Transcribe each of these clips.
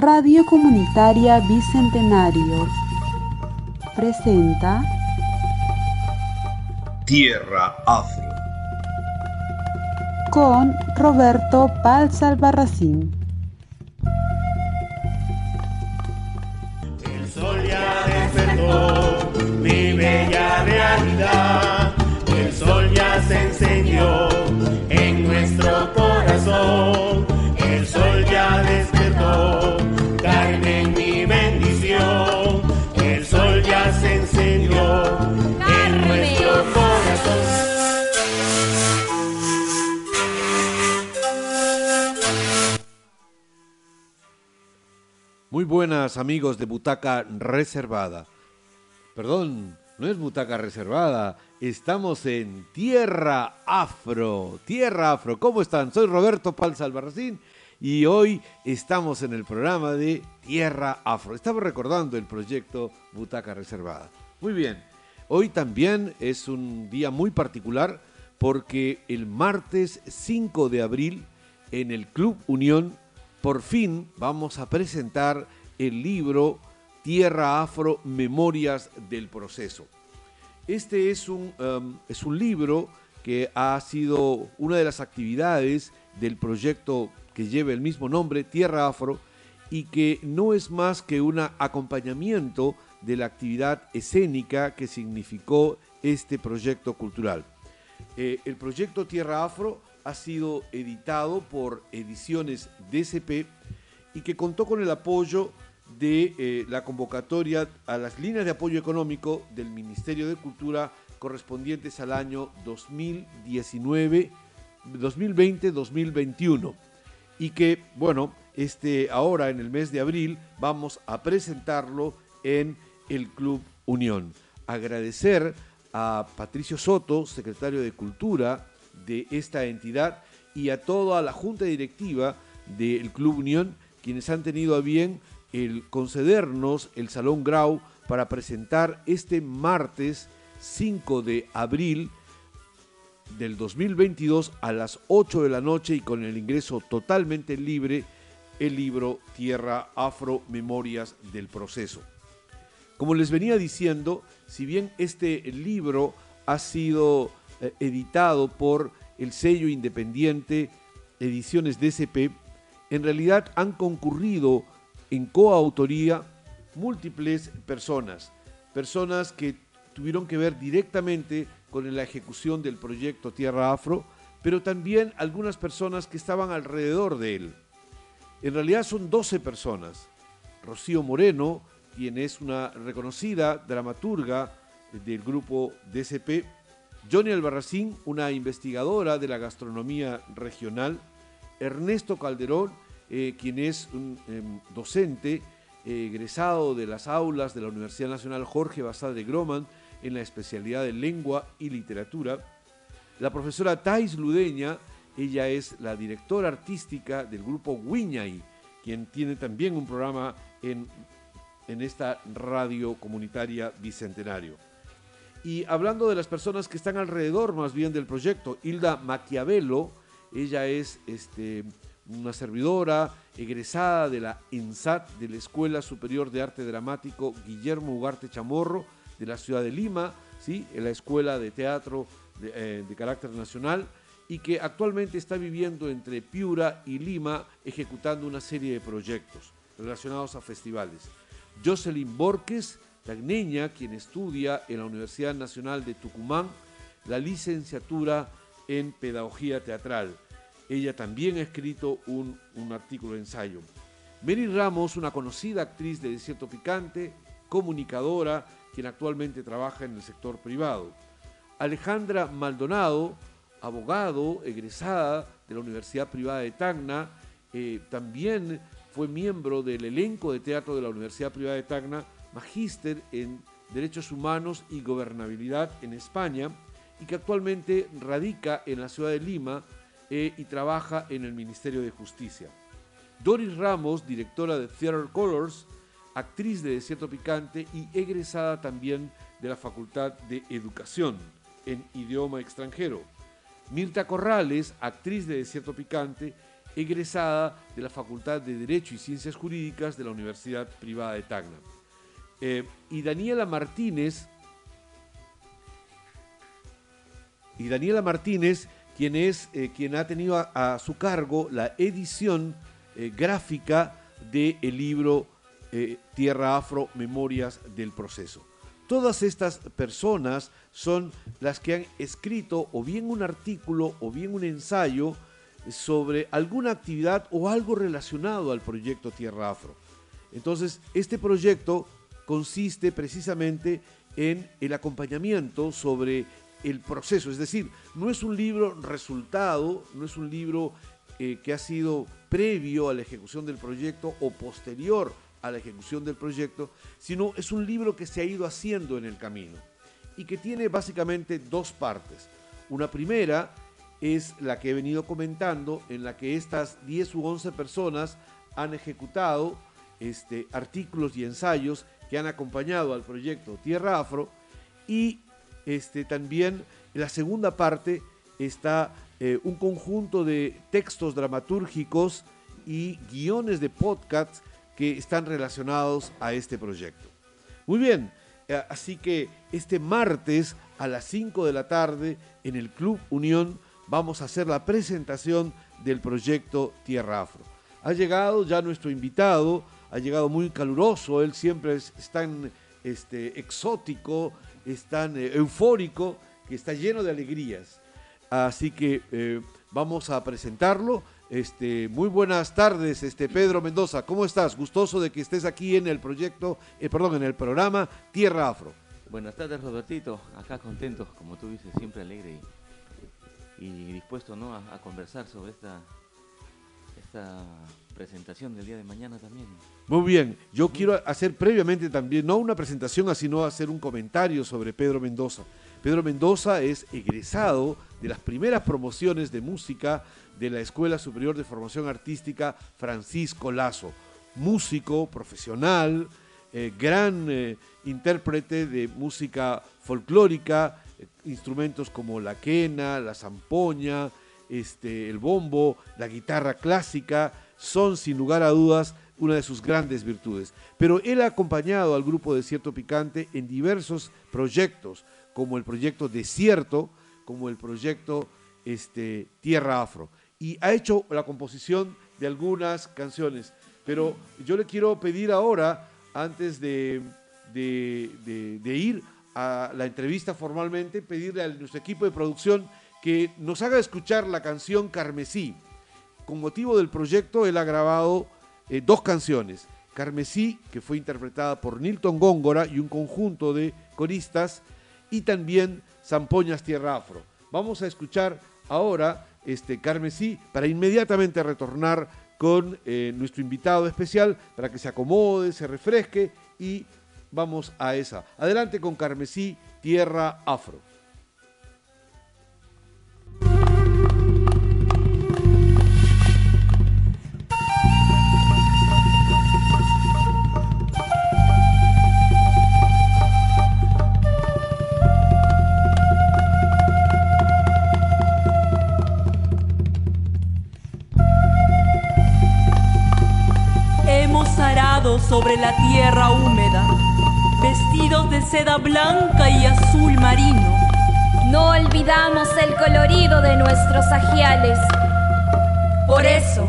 Radio Comunitaria Bicentenario. Presenta Tierra Afro. con Roberto Palza buenas amigos de Butaca Reservada. Perdón, no es Butaca Reservada, estamos en Tierra Afro. Tierra Afro, ¿cómo están? Soy Roberto Palza Albarracín y hoy estamos en el programa de Tierra Afro. Estamos recordando el proyecto Butaca Reservada. Muy bien, hoy también es un día muy particular porque el martes 5 de abril en el Club Unión por fin vamos a presentar el libro Tierra Afro, Memorias del Proceso. Este es un, um, es un libro que ha sido una de las actividades del proyecto que lleva el mismo nombre, Tierra Afro, y que no es más que un acompañamiento de la actividad escénica que significó este proyecto cultural. Eh, el proyecto Tierra Afro ha sido editado por Ediciones DCP y que contó con el apoyo de eh, la convocatoria a las líneas de apoyo económico del Ministerio de Cultura correspondientes al año 2019, 2020-2021 y que, bueno, este, ahora en el mes de abril vamos a presentarlo en el Club Unión. Agradecer a Patricio Soto, secretario de Cultura de esta entidad, y a toda la junta directiva del Club Unión, quienes han tenido a bien el concedernos el Salón Grau para presentar este martes 5 de abril del 2022 a las 8 de la noche y con el ingreso totalmente libre el libro Tierra Afro Memorias del Proceso. Como les venía diciendo, si bien este libro ha sido eh, editado por el sello independiente Ediciones DCP, en realidad han concurrido en coautoría múltiples personas, personas que tuvieron que ver directamente con la ejecución del proyecto Tierra Afro, pero también algunas personas que estaban alrededor de él. En realidad son 12 personas. Rocío Moreno, quien es una reconocida dramaturga del grupo DCP, Johnny Albarracín, una investigadora de la gastronomía regional, Ernesto Calderón, eh, quien es un em, docente eh, egresado de las aulas de la Universidad Nacional Jorge Basal de Groman en la especialidad de lengua y literatura. La profesora Thais Ludeña, ella es la directora artística del grupo Wiñay, quien tiene también un programa en, en esta radio comunitaria Bicentenario. Y hablando de las personas que están alrededor más bien del proyecto, Hilda Maquiavelo, ella es este, una servidora egresada de la ENSAT de la Escuela Superior de Arte Dramático Guillermo Ugarte Chamorro de la ciudad de Lima, ¿sí? en la Escuela de Teatro de, eh, de carácter nacional y que actualmente está viviendo entre Piura y Lima ejecutando una serie de proyectos relacionados a festivales. Jocelyn Borges, tagneña, quien estudia en la Universidad Nacional de Tucumán la licenciatura en Pedagogía Teatral. Ella también ha escrito un, un artículo de ensayo. Mary Ramos, una conocida actriz de Desierto Picante, comunicadora, quien actualmente trabaja en el sector privado. Alejandra Maldonado, abogado, egresada de la Universidad Privada de Tacna, eh, también fue miembro del elenco de teatro de la Universidad Privada de Tacna, magíster en Derechos Humanos y Gobernabilidad en España y que actualmente radica en la ciudad de Lima eh, y trabaja en el Ministerio de Justicia. Doris Ramos, directora de Theater Colors, actriz de Desierto Picante y egresada también de la Facultad de Educación en Idioma Extranjero. Mirta Corrales, actriz de Desierto Picante egresada de la Facultad de Derecho y Ciencias Jurídicas de la Universidad Privada de Tacna. Eh, y Daniela Martínez, y Daniela Martínez, quien es eh, quien ha tenido a, su cargo la edición eh, gráfica del libro Tierra Afro, Memorias del Proceso. Todas estas personas son las que han escrito o bien un artículo o bien un ensayo sobre alguna actividad o algo relacionado al proyecto Tierra Afro. Entonces, este proyecto consiste precisamente en el acompañamiento sobre el proceso, es decir, no es un libro resultado, no es un libro eh, que ha sido previo a la ejecución del proyecto o posterior a la ejecución del proyecto, sino es un libro que se ha ido haciendo en el camino y que tiene básicamente dos partes. Una primera es la que he venido comentando, en la que estas 10 u 11 personas han ejecutado este, artículos y ensayos que han acompañado al proyecto Tierra Afro y este, también en la segunda parte está eh, un conjunto de textos dramatúrgicos y guiones de podcasts que están relacionados a este proyecto. Muy bien, eh, así que este martes a las 5 de la tarde en el Club Unión vamos a hacer la presentación del proyecto Tierra Afro. Ha llegado ya nuestro invitado, ha llegado muy caluroso, él siempre es, tan este, exótico, es tan eh, eufórico, que está lleno de alegrías. Así que eh, vamos a presentarlo. Este, muy buenas tardes, este Pedro Mendoza. ¿Cómo estás? Gustoso de que estés aquí en el proyecto, eh, perdón, en el programa Tierra Afro. Buenas tardes, Robertito. Acá contento, como tú dices, siempre alegre y y dispuesto ¿no? a, conversar sobre esta, esta presentación del día de mañana también. Muy bien, yo quiero hacer previamente también, no una presentación, sino hacer un comentario sobre Pedro Mendoza. Pedro Mendoza es egresado de las primeras promociones de música de la Escuela Superior de Formación Artística Francisco Lazo, músico profesional, eh, gran eh, intérprete de música folclórica, instrumentos como la quena, la zampoña, este, el bombo, la guitarra clásica, son sin lugar a dudas una de sus grandes virtudes. Pero él ha acompañado al grupo Desierto Picante en diversos proyectos, como el proyecto Desierto, como el proyecto este, Tierra Afro, y ha hecho la composición de algunas canciones. Pero yo le quiero pedir ahora, antes de, de, de ir a la entrevista formalmente, pedirle a nuestro equipo de producción que nos haga escuchar la canción Carmesí. Con motivo del proyecto, él ha grabado eh, dos canciones. Carmesí, que fue interpretada por Nilton Góngora y un conjunto de coristas, y también Zampoñas Tierra Afro. Vamos a escuchar ahora este Carmesí para inmediatamente retornar con eh, nuestro invitado especial para que se acomode, se refresque y vamos a esa. Adelante con Carmesí, Tierra Afro. Sobre la tierra húmeda vestidos de seda blanca y azul marino. No olvidamos el colorido de nuestros ajiales. Por eso,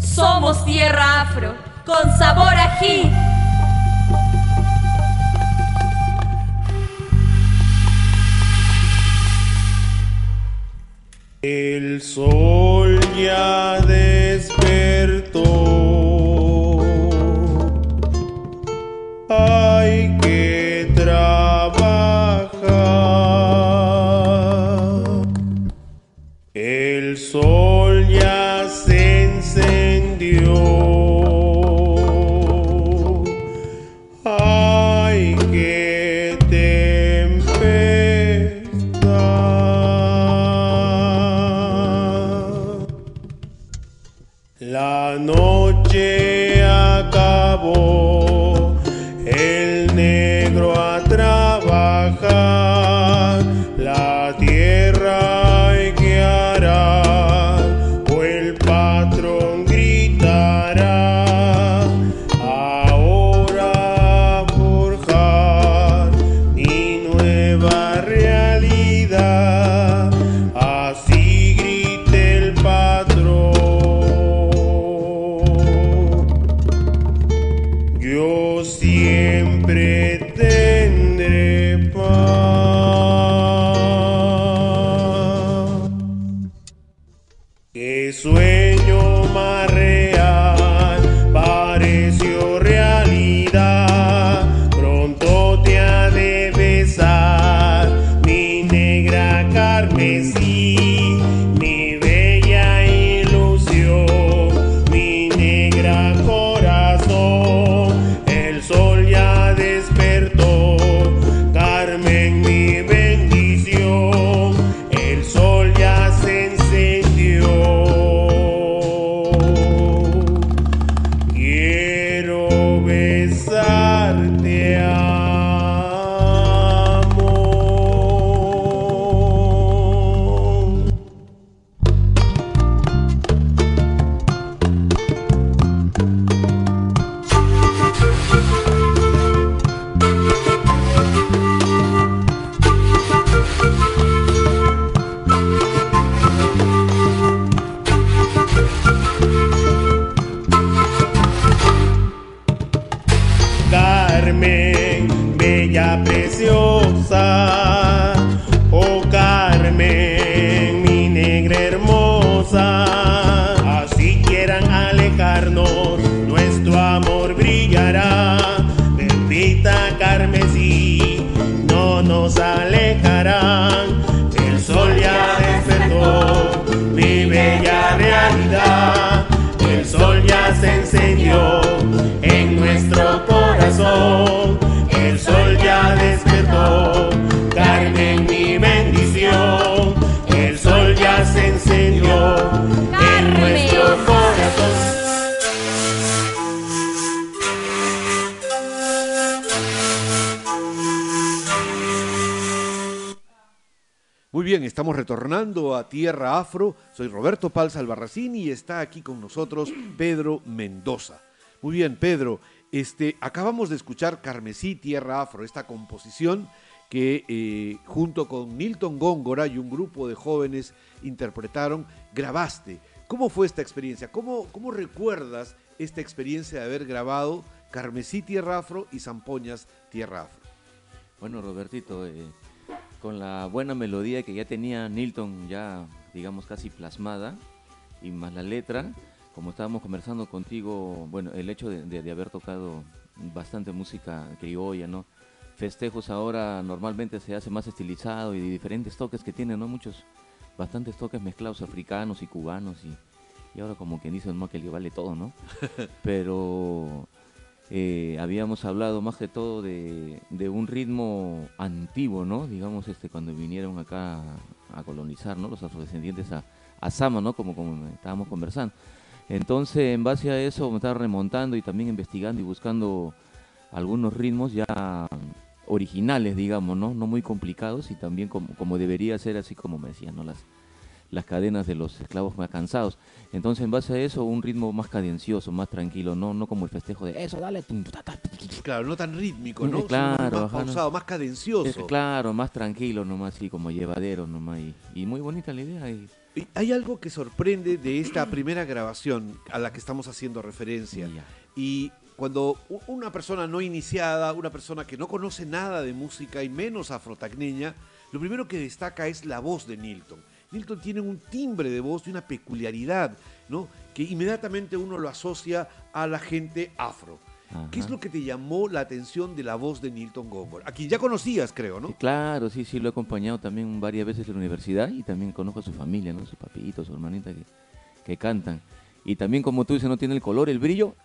somos tierra afro, con sabor ají. El sol ya despertó. La estamos retornando a Tierra Afro. Soy Roberto Palza Albarracín y está aquí con nosotros Pedro Mendoza. Muy bien, Pedro, este, acabamos de escuchar Carmesí Tierra Afro, esta composición que eh, junto con Milton Góngora y un grupo de jóvenes interpretaron, grabaste. ¿Cómo fue esta experiencia? ¿Cómo, cómo recuerdas esta experiencia de haber grabado Carmesí Tierra Afro y Zampoñas Tierra Afro? Bueno, Robertito, eh, con la buena melodía que ya tenía Nilton ya, digamos, casi plasmada, y más la letra, como estábamos conversando contigo, bueno, el hecho de, de- de haber tocado bastante música criolla, ¿no? Festejos ahora normalmente se hace más estilizado y de diferentes toques que tiene, ¿no? Muchos, bastantes toques mezclados africanos y cubanos y, y ahora como que dicen, ¿no? Que le vale todo, ¿no? Pero eh, habíamos hablado más que todo de, un ritmo antiguo, ¿no? Digamos, este, cuando vinieron acá a, a colonizar, ¿no? Los afrodescendientes a, a Sama, ¿no? Como, como estábamos conversando. Entonces, en base a eso, me estaba remontando y también investigando y buscando algunos ritmos ya originales, digamos, ¿no? No muy complicados y también como, como debería ser, así como me decían, ¿no? Las, las cadenas de los esclavos más cansados. Entonces, en base a eso, un ritmo más cadencioso, más tranquilo, no, no como el festejo de eso, dale. Claro, no tan rítmico, ¿no? Eh, claro, más ajá, no. pausado, más cadencioso. Es- claro, más tranquilo nomás, así como llevadero nomás. Y, y muy bonita la idea. Y, Y Hay algo que sorprende de esta primera grabación a la que estamos haciendo referencia. y ya. Y cuando una persona no iniciada, una persona que no conoce nada de música y menos afrotacneña, lo primero que destaca es la voz de Nilton. Nilton tiene un timbre de voz y una peculiaridad, ¿no? Que inmediatamente uno lo asocia a la gente afro. ¿Qué es lo que te llamó la atención de la voz de Nilton Góngora? A quien ya conocías, creo, ¿no? Sí, claro, sí, sí, lo he acompañado también varias veces en la universidad y también conozco a su familia, ¿no? Su papito, su hermanita que, que cantan. Y también, como tú dices, no tiene el color, el brillo,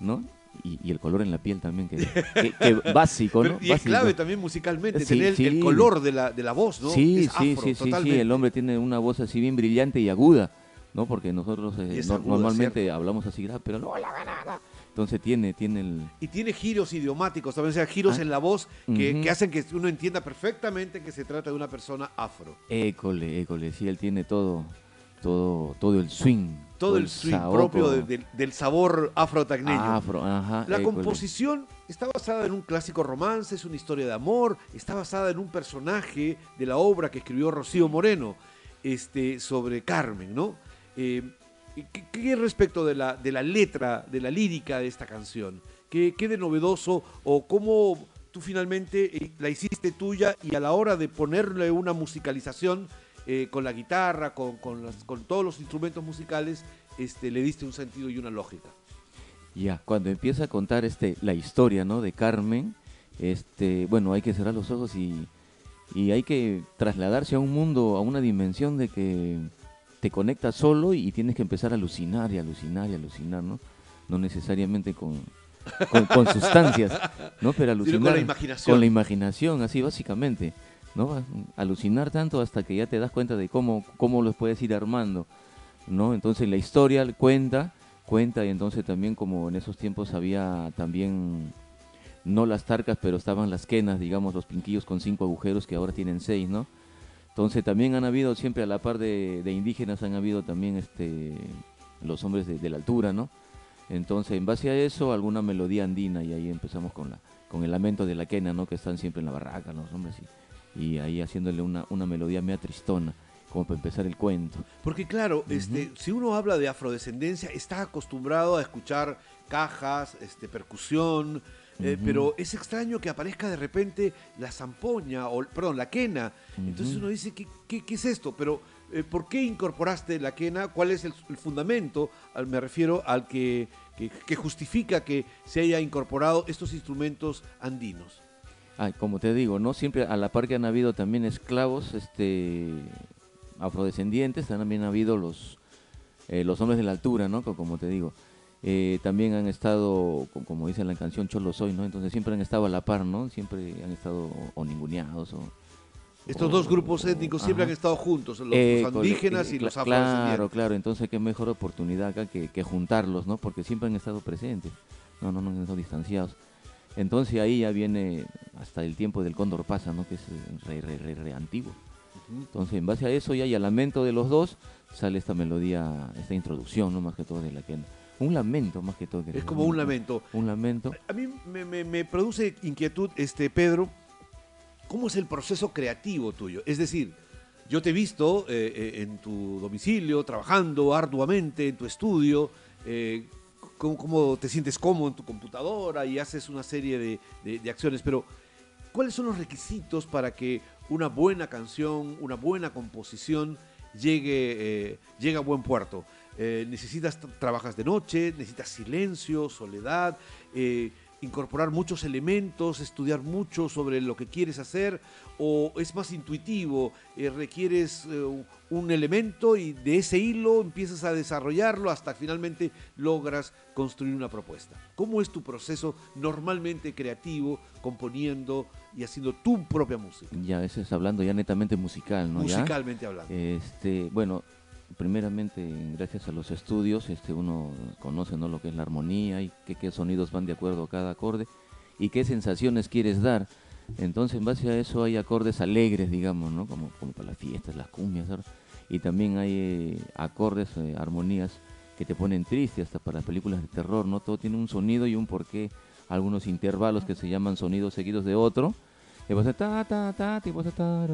¿no? Y, y el color en la piel también, que, que- que básico, ¿no? Pero- y es clave también musicalmente, Sí, tener el- el sí. color de la, de la voz, ¿no? Sí, Es sí, afro, sí, sí, sí, el hombre tiene una voz así bien brillante y aguda, ¿no? Porque nosotros eh, no- aguda, normalmente hablamos así grave, pero no la ganada. Entonces tiene, tiene el... Y tiene giros idiomáticos, también o sea, giros Ah. en la voz que, que hacen que uno entienda perfectamente que se trata de una persona afro. École, école, sí, él tiene todo, todo, todo el swing. Todo el swing saoco. propio de- del- del sabor afrotagneño. Afro, ajá. La école. composición está basada en un clásico romance, es una historia de amor, está basada en un personaje de la obra que escribió Rocío Moreno este, sobre Carmen, ¿no? Eh, ¿qué, qué respecto de la, de la letra, de la lírica de esta canción? ¿Qué, qué de novedoso o cómo tú finalmente eh, la hiciste tuya y a la hora de ponerle una musicalización eh, con la guitarra, con, con las- con todos los instrumentos musicales, este, le diste un sentido y una lógica? Ya, cuando empieza a contar este, la historia, ¿no? De Carmen, este, bueno, hay que cerrar los ojos y, y hay que trasladarse a un mundo, a una dimensión de que te conectas solo y tienes que empezar a alucinar y alucinar y alucinar, ¿no? No necesariamente con, con, con sustancias, ¿no? Pero alucinar con la imaginación. con la imaginación, así básicamente, ¿no? Alucinar tanto hasta que ya te das cuenta de cómo, cómo los puedes ir armando, ¿no? Entonces la historia cuenta, cuenta y entonces también como en esos tiempos había también no las tarcas, pero estaban las quenas, digamos, los pinquillos con cinco agujeros que ahora tienen seis, ¿no? Entonces también han habido, siempre a la par de, indígenas, han habido también este, los hombres de, de la altura, ¿no? Entonces, en base a eso, alguna melodía andina y ahí empezamos con la con el lamento de la quena, ¿no? Que están siempre en la barraca los hombres y, y ahí haciéndole una, una melodía media tristona, como para empezar el cuento. Porque claro, este, si uno habla de afrodescendencia, está acostumbrado a escuchar cajas, este, percusión, eh, Ujú. pero es extraño que aparezca de repente la zampoña, o perdón, la quena. Entonces Ujú. uno dice, ¿qué, qué, qué es esto? Pero, eh, ¿por qué incorporaste la quena? ¿Cuál es el, el fundamento? Al- me refiero al que, que, que justifica que se haya incorporado estos instrumentos andinos. Ah, como te digo, ¿no? Siempre a la par que han habido también esclavos, este, afrodescendientes, también ha habido los, eh, los hombres de la altura, ¿no? Co- Como te digo. Eh, también han estado, co- como dice la canción Cholo Soy, ¿no? Entonces siempre han estado a la par, ¿no? Siempre han estado o, ninguneados o... Estos o- dos grupos étnicos siempre ajá. han estado juntos, los, Eh, los indígenas eh, y los afrodescendientes. Claro, claro, entonces qué mejor oportunidad acá que, que juntarlos, ¿no? Porque siempre han estado presentes, no, no, no han estado distanciados. Entonces ahí ya viene hasta el tiempo del cóndor pasa, ¿no? Que es eh, re, re, re, re antiguo. Entonces en base a eso ya y al lamento de los dos sale esta melodía, esta introducción, ¿no? Más que todo de la que un lamento más que todo. que Es como un lamento. Un lamento. A mí me, me- me produce inquietud, este Pedro, ¿cómo es el proceso creativo tuyo? Es decir, yo te he visto eh, eh, en tu domicilio, trabajando arduamente en tu estudio, eh, cómo, te sientes cómodo en tu computadora y haces una serie de, de- de acciones, pero ¿cuáles son los requisitos para que una buena canción, una buena composición llegue, eh, llegue a buen puerto? Eh, necesitas, trabajas de noche, necesitas silencio, soledad, eh, incorporar muchos elementos, estudiar mucho sobre lo que quieres hacer, o es más intuitivo, eh, requieres eh, un elemento y de ese hilo empiezas a desarrollarlo hasta finalmente logras construir una propuesta. ¿Cómo es tu proceso normalmente creativo, componiendo y haciendo tu propia música? Ya a veces hablando ya netamente musical, ¿no? Ya. musicalmente hablando. Este, bueno, primeramente gracias a los estudios, este, uno conoce ¿no? lo que es la armonía y qué, qué sonidos van de acuerdo a cada acorde y qué sensaciones quieres dar. Entonces, en base a eso hay acordes alegres, digamos, ¿no? Como, como para las fiestas, las cumbias, ¿verdad? Y también hay eh, acordes, eh, armonías que te ponen triste, hasta para películas de terror, ¿no? Todo tiene un sonido y un porqué, algunos intervalos que se llaman sonidos seguidos de otro. Y vas a ta ta ta, y vas a ta.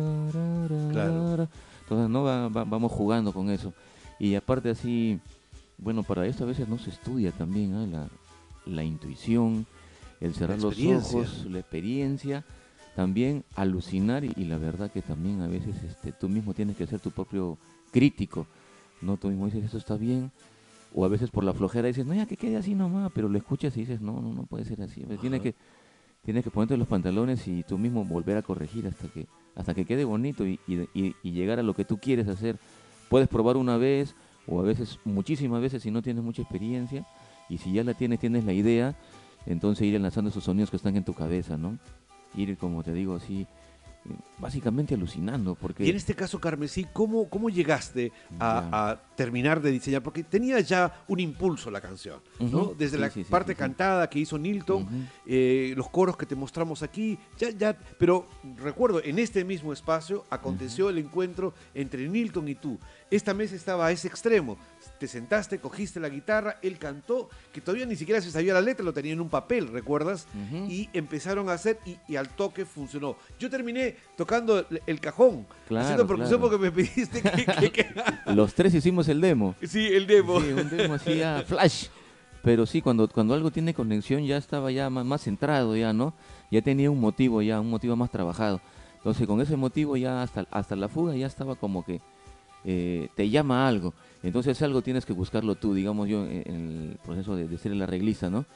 Entonces, no Va- va- vamos jugando con eso. Y aparte así, bueno, para esto a veces no se estudia también la, la intuición, el cerrar los ojos, la experiencia, también alucinar y, y la verdad que también a veces este, tú mismo tienes que ser tu propio crítico, no tú mismo dices eso está bien, o a veces por la flojera dices, no, ya que quede así nomás, pero lo escuchas y dices, no, no, no puede ser así, tienes que, tienes que ponerte los pantalones y tú mismo volver a corregir hasta que, hasta que quede bonito y, y- llegar a lo que tú quieres hacer. Puedes probar una vez o a veces muchísimas veces si no tienes mucha experiencia y si ya la tienes, tienes la idea, entonces ir enlazando esos sonidos que están en tu cabeza, ¿no? Ir, como te digo, así, básicamente alucinando, porque... Y en este caso, Carmesí, ¿cómo, cómo llegaste a, terminar de diseñar? Porque tenía ya un impulso la canción, ¿no? Desde Sí, la sí, parte sí, cantada que hizo Nilton, eh, los coros que te mostramos aquí, ya, ya, pero recuerdo, en este mismo espacio aconteció el encuentro entre Nilton y tú. Esta mesa estaba a ese extremo. Te sentaste, cogiste la guitarra, él cantó, que todavía ni siquiera se sabía la letra, lo tenía en un papel, ¿recuerdas? Y empezaron a hacer y, y al toque funcionó. Yo terminé tocando el, el cajón, Claro, haciendo percusión claro. porque me pediste que... que- que- Los tres hicimos el demo. sí, el demo. Sí, un demo así ya flash. Pero sí, cuando, cuando algo tiene conexión ya estaba ya más, más centrado ya, ¿no? Ya tenía un motivo ya, un motivo más trabajado. Entonces con ese motivo ya hasta, hasta la fuga ya estaba como que eh, te llama algo. Entonces algo tienes que buscarlo tú, digamos yo en, en el proceso de, de ser el arreglista, ¿no?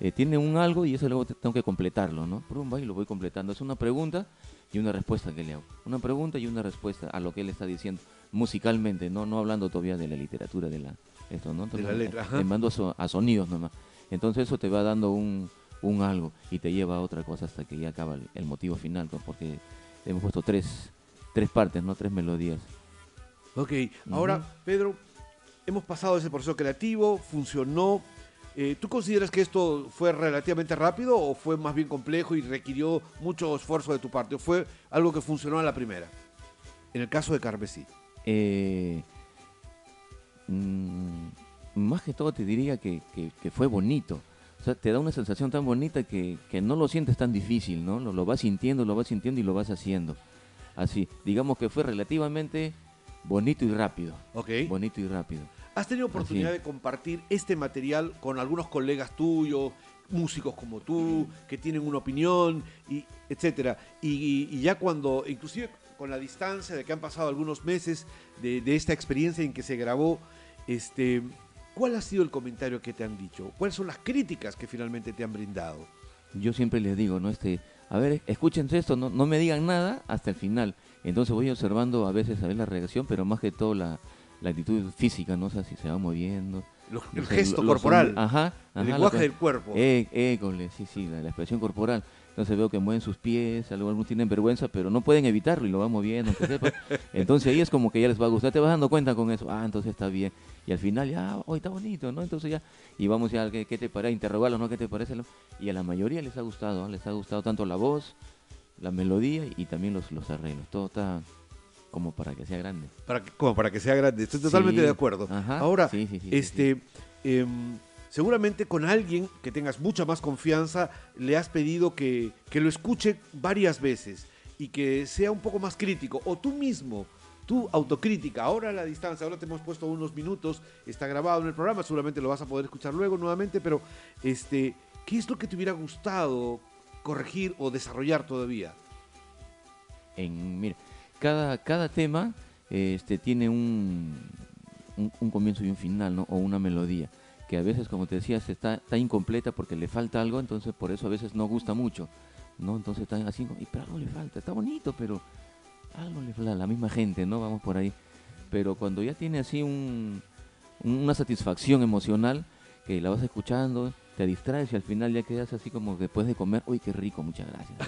Eh, tiene un algo y eso luego te- tengo que completarlo, ¿no? Va y lo voy completando. Es una pregunta y una respuesta que le hago. Una pregunta y una respuesta a lo que él está diciendo musicalmente, no no hablando todavía de la literatura de la esto, ¿no? De la eh, letra, ajá. Le mando a, so- a sonidos nomás. Entonces eso te va dando un, un algo y te lleva a otra cosa hasta que ya acaba el, el motivo final, ¿no? porque hemos puesto tres, tres partes, ¿no? Tres melodías. Ok, ahora, Pedro, hemos pasado ese proceso creativo, funcionó. Eh, ¿Tú consideras que esto fue relativamente rápido o fue más bien complejo y requirió mucho esfuerzo de tu parte? ¿O fue algo que funcionó a la primera? En el caso de Carmesí. Eh, mm, más que todo te diría que, que- que fue bonito. O sea, te da una sensación tan bonita que, que no lo sientes tan difícil, ¿no? Lo, lo vas sintiendo, lo vas sintiendo y lo vas haciendo. Así, digamos que fue relativamente bonito y rápido. Ok. Bonito y rápido. ¿Has tenido oportunidad Así. de compartir este material con algunos colegas tuyos, músicos como tú, que tienen una opinión, y etcétera? Y, y ya cuando, inclusive con la distancia de que han pasado algunos meses de, de esta experiencia en que se grabó, este, ¿cuál ha sido el comentario que te han dicho? ¿Cuáles son las críticas que finalmente te han brindado? yo siempre les digo, ¿no? Este, a ver, escúchense esto, no, no me digan nada hasta el final. Entonces voy observando a veces a ver la reacción, pero más que todo la, la actitud física, ¿no? O sea, si se va moviendo. Lo- el sé, gesto lo- corporal, Ajá. el lenguaje del cuerpo. Eh, école, sí, sí, la, la expresión corporal. Entonces veo que mueven sus pies, algunos tienen vergüenza, pero no pueden evitarlo y lo van moviendo, aunque sepa. Entonces ahí es como que ya les va a gustar, te vas dando cuenta con eso, ah, entonces está bien. Y al final ya, hoy está bonito, ¿no? Entonces ya, y vamos ya, ¿qué, qué te parece? Interrogarlos, ¿no? ¿Qué te parece? Y a la mayoría les ha gustado, ¿no? les ha gustado tanto la voz, la melodía y también los, los arreglos. Todo está como para que sea grande. Para que, como para que sea grande. Estoy totalmente Sí, de acuerdo. ajá, Ahora, sí, sí, sí, sí, este, em, seguramente con alguien que tengas mucha más confianza, le has pedido que, que lo escuche varias veces y que sea un poco más crítico. O tú mismo, tu autocrítica, ahora a la distancia, ahora te hemos puesto unos minutos, está grabado en el programa, seguramente lo vas a poder escuchar luego nuevamente, pero este, ¿qué es lo que te hubiera gustado corregir o desarrollar todavía? en mira cada cada tema este tiene un, un, un comienzo y un final no o una melodía que a veces como te decías está está incompleta porque le falta algo entonces por eso a veces no gusta mucho no entonces está así "Y, pero algo le falta está bonito pero algo le falta la misma gente no vamos por ahí. Pero cuando ya tiene así un una satisfacción emocional que la vas escuchando te distraes y al final ya quedas así como después de comer, uy, qué rico, muchas gracias.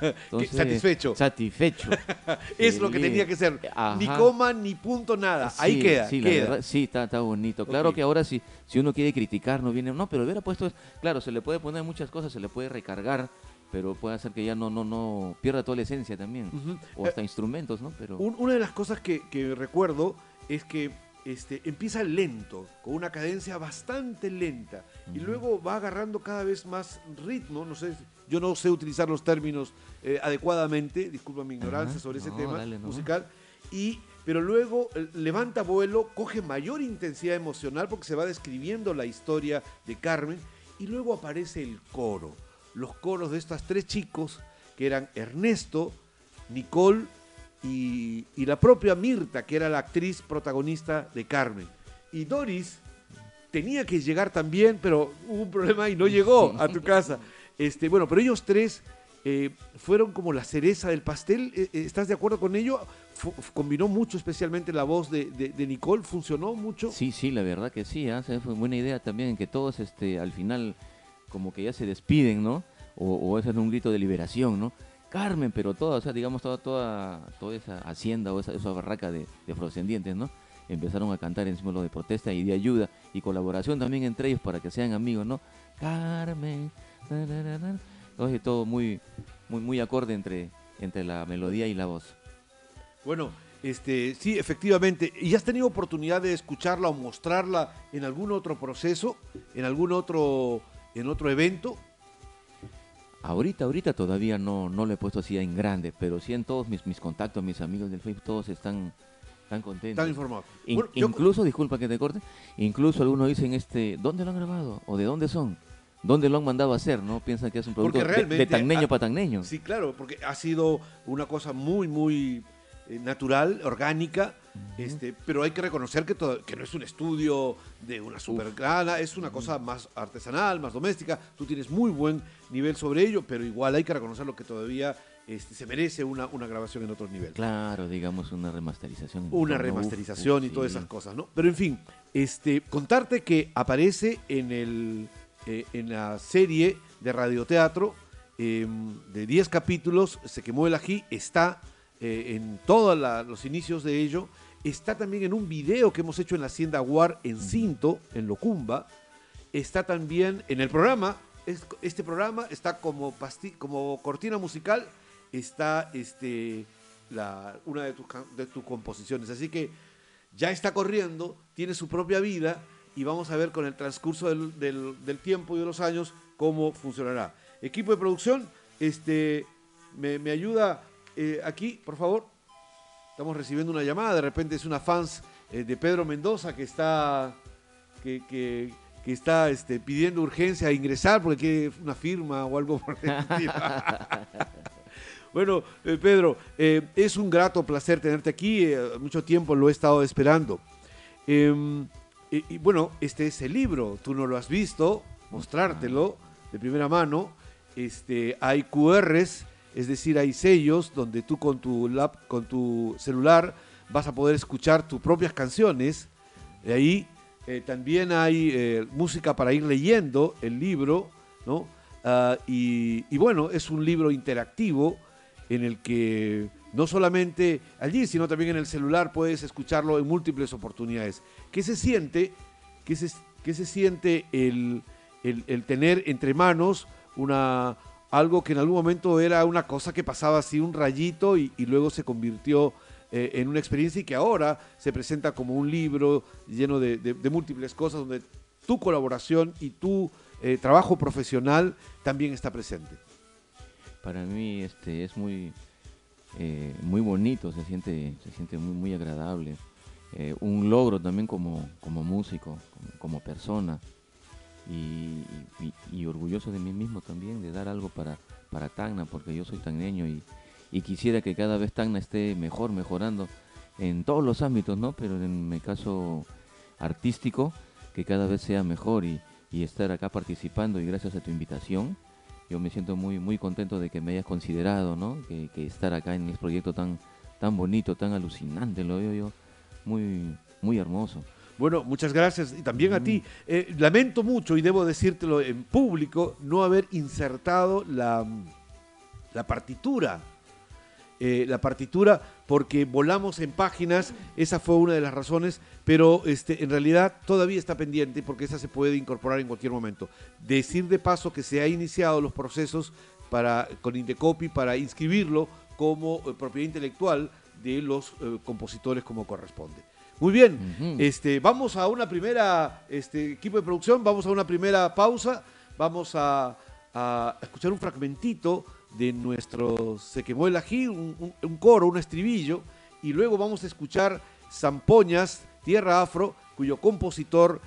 Entonces, satisfecho. Satisfecho. Es lo que tenía que ser. Ni coma ni punto nada. Ahí Sí, queda. Sí, la verdad, sí, está, está bonito. Claro que ahora si, si uno quiere criticar, no viene, no, pero hubiera puesto, claro, se le puede poner muchas cosas, se le puede recargar, pero puede hacer que ya no, no, no pierda toda la esencia también. O hasta instrumentos, ¿no? Pero Un- una de las cosas que, que recuerdo es que este, empieza lento, con una cadencia bastante lenta, y luego va agarrando cada vez más ritmo. No sé, yo no sé utilizar los términos eh, adecuadamente, disculpa mi ignorancia sobre ese No, tema dale, no. musical. Y, pero luego eh, levanta vuelo, coge mayor intensidad emocional porque se va describiendo la historia de Carmen, y luego aparece el coro, los coros de estos tres chicos que eran Ernesto, Nicole y, la propia Mirta, que era la actriz protagonista de Carmen. Y Doris tenía que llegar también, pero hubo un problema y no llegó a tu casa. Este, bueno, pero ellos tres eh, fueron como la cereza del pastel. Eh, eh, ¿Estás de acuerdo con ello? Combinó mucho, especialmente la voz de, Nicole. ¿Funcionó mucho? sí, sí, la verdad que sí, sea, fue buena idea también que todos este, al final como que ya se despiden, ¿no? O, o es un grito de liberación, ¿no? Carmen, pero toda, o sea, digamos, toda, toda, toda esa hacienda o esa, esa barraca de, de afrodescendientes, ¿no? Empezaron a cantar en símbolo de protesta y de ayuda y colaboración también entre ellos para que sean amigos, ¿no? Carmen. Entonces, todo muy, muy, muy acorde entre, entre la melodía y la voz. Bueno, este, sí, efectivamente. ¿Y has tenido oportunidad de escucharla o mostrarla en algún otro proceso, en algún otro, en otro evento? Ahorita, ahorita todavía no, no lo he puesto así en grande, pero sí en todos mis, mis contactos, mis amigos del Facebook, todos están, están contentos. Están informados. In- Bueno, yo- incluso, disculpa que te corte, incluso algunos dicen, este, ¿dónde lo han grabado? ¿O de dónde son? ¿Dónde lo han mandado a hacer? ¿No? Piensan que es un producto de- de, tagneño ha- para tagneño. Sí, claro, porque ha sido una cosa muy, muy eh, natural, orgánica, este, pero hay que reconocer que, todo- que no es un estudio de una super gana, es una cosa más artesanal, más doméstica. Tú tienes muy buen nivel sobre ello, pero igual hay que reconocerlo que todavía este, se merece una, una grabación en otro nivel. Claro, digamos una remasterización. Una Uf, remasterización uf, y todas sí. esas cosas, ¿no? Pero en fin, este, contarte que aparece en, el, eh, en la serie de radioteatro eh, de 10 capítulos, Se quemó el ají, está eh, en todos los inicios de ello, está también en un video que hemos hecho en la Hacienda Guar en Cinto, en Locumba, está también en el programa, es- este programa está como, pasti- como cortina musical, está este, la, una de tus, can- de tus composiciones. Así que ya está corriendo, tiene su propia vida y vamos a ver con el transcurso del, del- del tiempo y de los años cómo funcionará. Equipo de producción, este, me, me ayuda eh, aquí, por favor. Estamos recibiendo una llamada, de repente es una fans eh, de Pedro Mendoza que está, que, que- que está este, pidiendo urgencia a ingresar porque quiere una firma o algo por el estilo. Bueno, eh, Pedro, eh, es un grato placer tenerte aquí. eh, mucho tiempo lo he estado esperando. Em, y, y bueno, este es el libro. Tú no lo has visto, mostrártelo de primera mano. Este, hay QRs, es decir, hay sellos donde tú con tu, con tu celular vas a poder escuchar tus propias canciones. De ahí eh, también hay eh, música para ir leyendo el libro, ¿no? Ah, y, bueno, es un libro interactivo en el que no solamente allí, sino también en el celular puedes escucharlo en múltiples oportunidades. ¿Qué se siente? ¿Qué qué se siente el tener entre manos una, algo que en algún momento era una cosa que pasaba así, un rayito, y, luego se convirtió eh, en una experiencia y que ahora se presenta como un libro lleno de, múltiples cosas donde tu colaboración y tu eh, trabajo profesional también está presente? Para mí este es muy eh, muy bonito, se siente se siente muy muy agradable. Un logro también como, como músico, como persona y, orgulloso de mí mismo también de dar algo para, para Tacna porque yo soy tagneño y, y quisiera que cada vez Tacna esté mejor, mejorando en todos los ámbitos, ¿no? Pero en mi caso artístico, que cada vez sea mejor y, y estar acá participando y gracias a tu invitación, yo me siento muy muy contento de que me hayas considerado, ¿no? Que, que estar acá en este proyecto tan tan bonito, tan alucinante, lo veo yo, muy muy hermoso. Bueno, muchas gracias y también a ti. Eh, lamento mucho, y debo decírtelo en público, no haber insertado la, la partitura. Eh, la partitura porque volamos en páginas, esa fue una de las razones, pero este, en realidad todavía está pendiente porque esa se puede incorporar en cualquier momento. Decir de paso que se ha iniciado los procesos para, con Indecopy para inscribirlo como eh, propiedad intelectual de los compositores como corresponde. Muy bien, este, vamos a una primera, este, equipo de producción, vamos a una primera pausa, vamos a, a escuchar un fragmentito de nuestro Se quemó el ají, un, un- un coro, un estribillo, y luego vamos a escuchar Zampoñas, Tierra Afro, cuyo compositor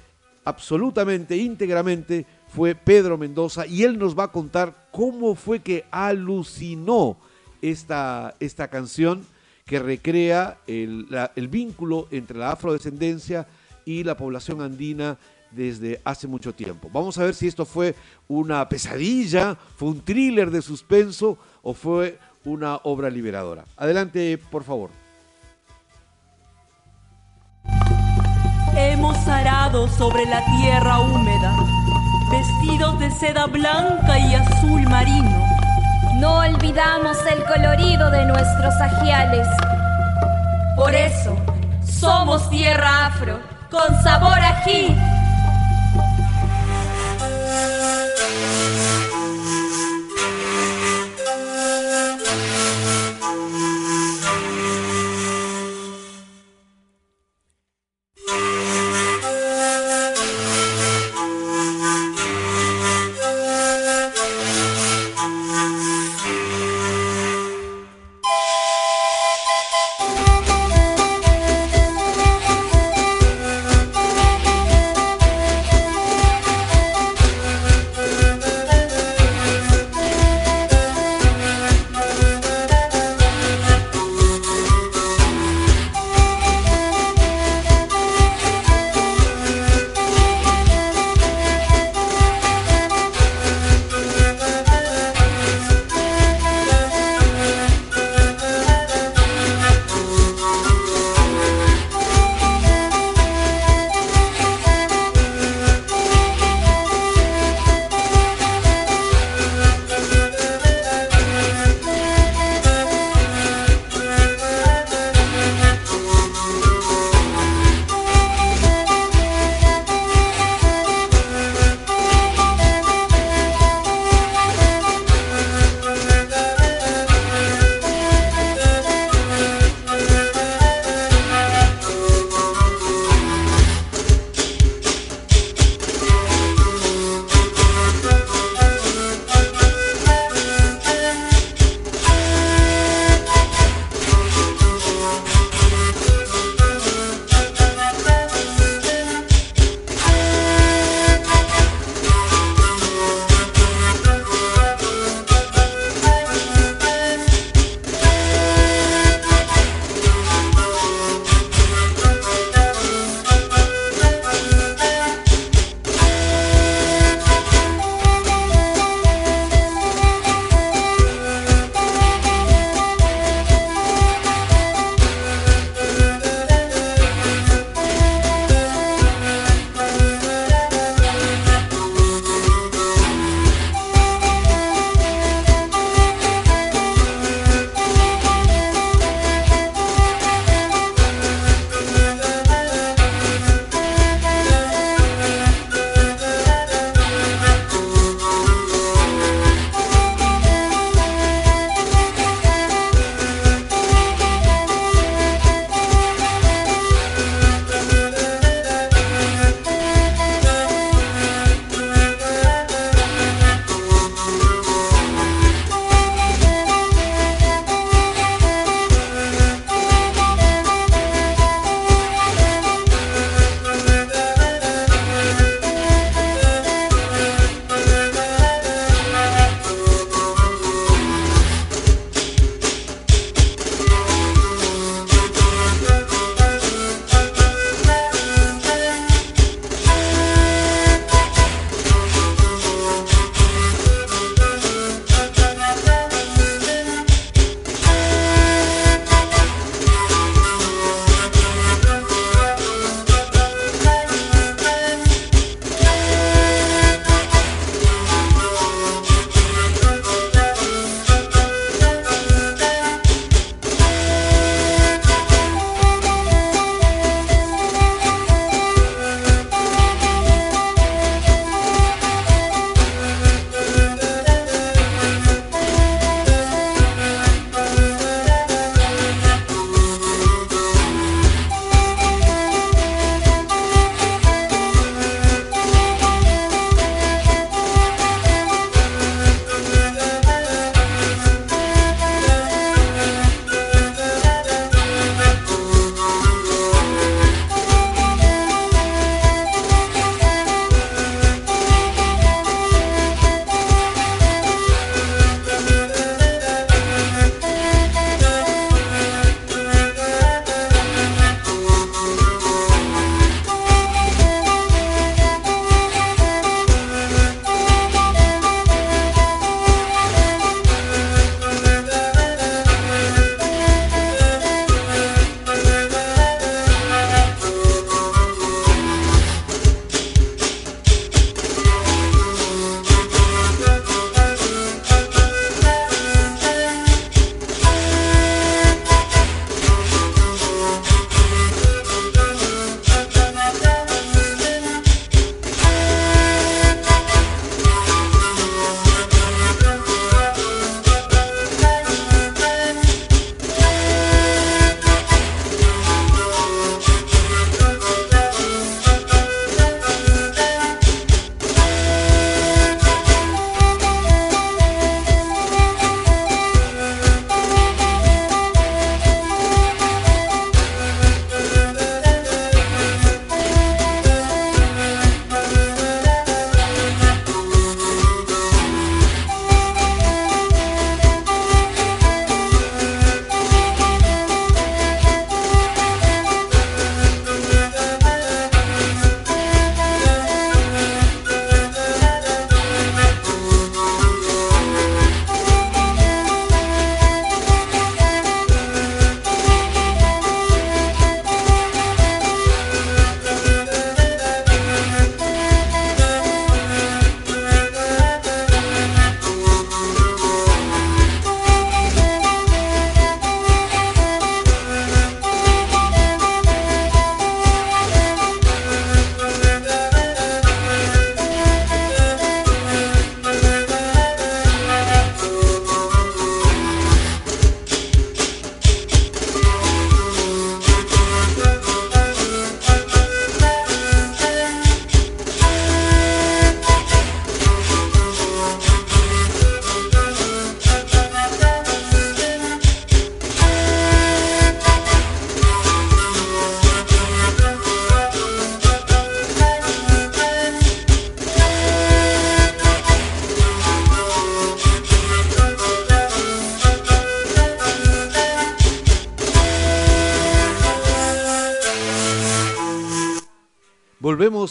absolutamente, íntegramente fue Pedro Mendoza, y él nos va a contar cómo fue que alucinó esta, esta canción que recrea el, vínculo entre la afrodescendencia y la población andina desde hace mucho tiempo. Vamos a ver si esto fue una pesadilla, fue un thriller de suspenso o fue una obra liberadora. Adelante, por favor. Hemos arado sobre la tierra húmeda, vestidos de seda blanca y azul marino. No olvidamos el colorido de nuestros ajiales. Por eso, somos tierra afro, con sabor ají.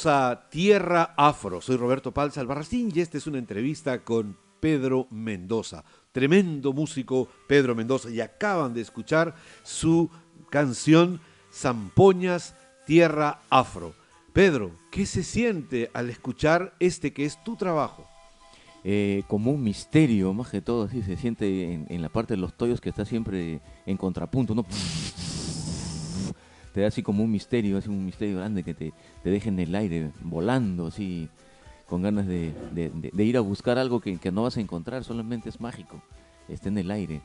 A Tierra Afro. Soy Roberto Palza Albarracín y esta es una entrevista con Pedro Mendoza. Tremendo músico Pedro Mendoza. Y acaban de escuchar su canción Zampoñas Tierra Afro. Pedro, ¿qué se siente al escuchar este que es tu trabajo? Eh, como un misterio, más que todo, así se siente en, en la parte de los toyos que está siempre en contrapunto, ¿no? Te da así como un misterio, así un misterio grande que te, te deja en el aire, volando, así, con ganas de, de- de- de ir a buscar algo que, que no vas a encontrar, solamente es mágico, está en el aire.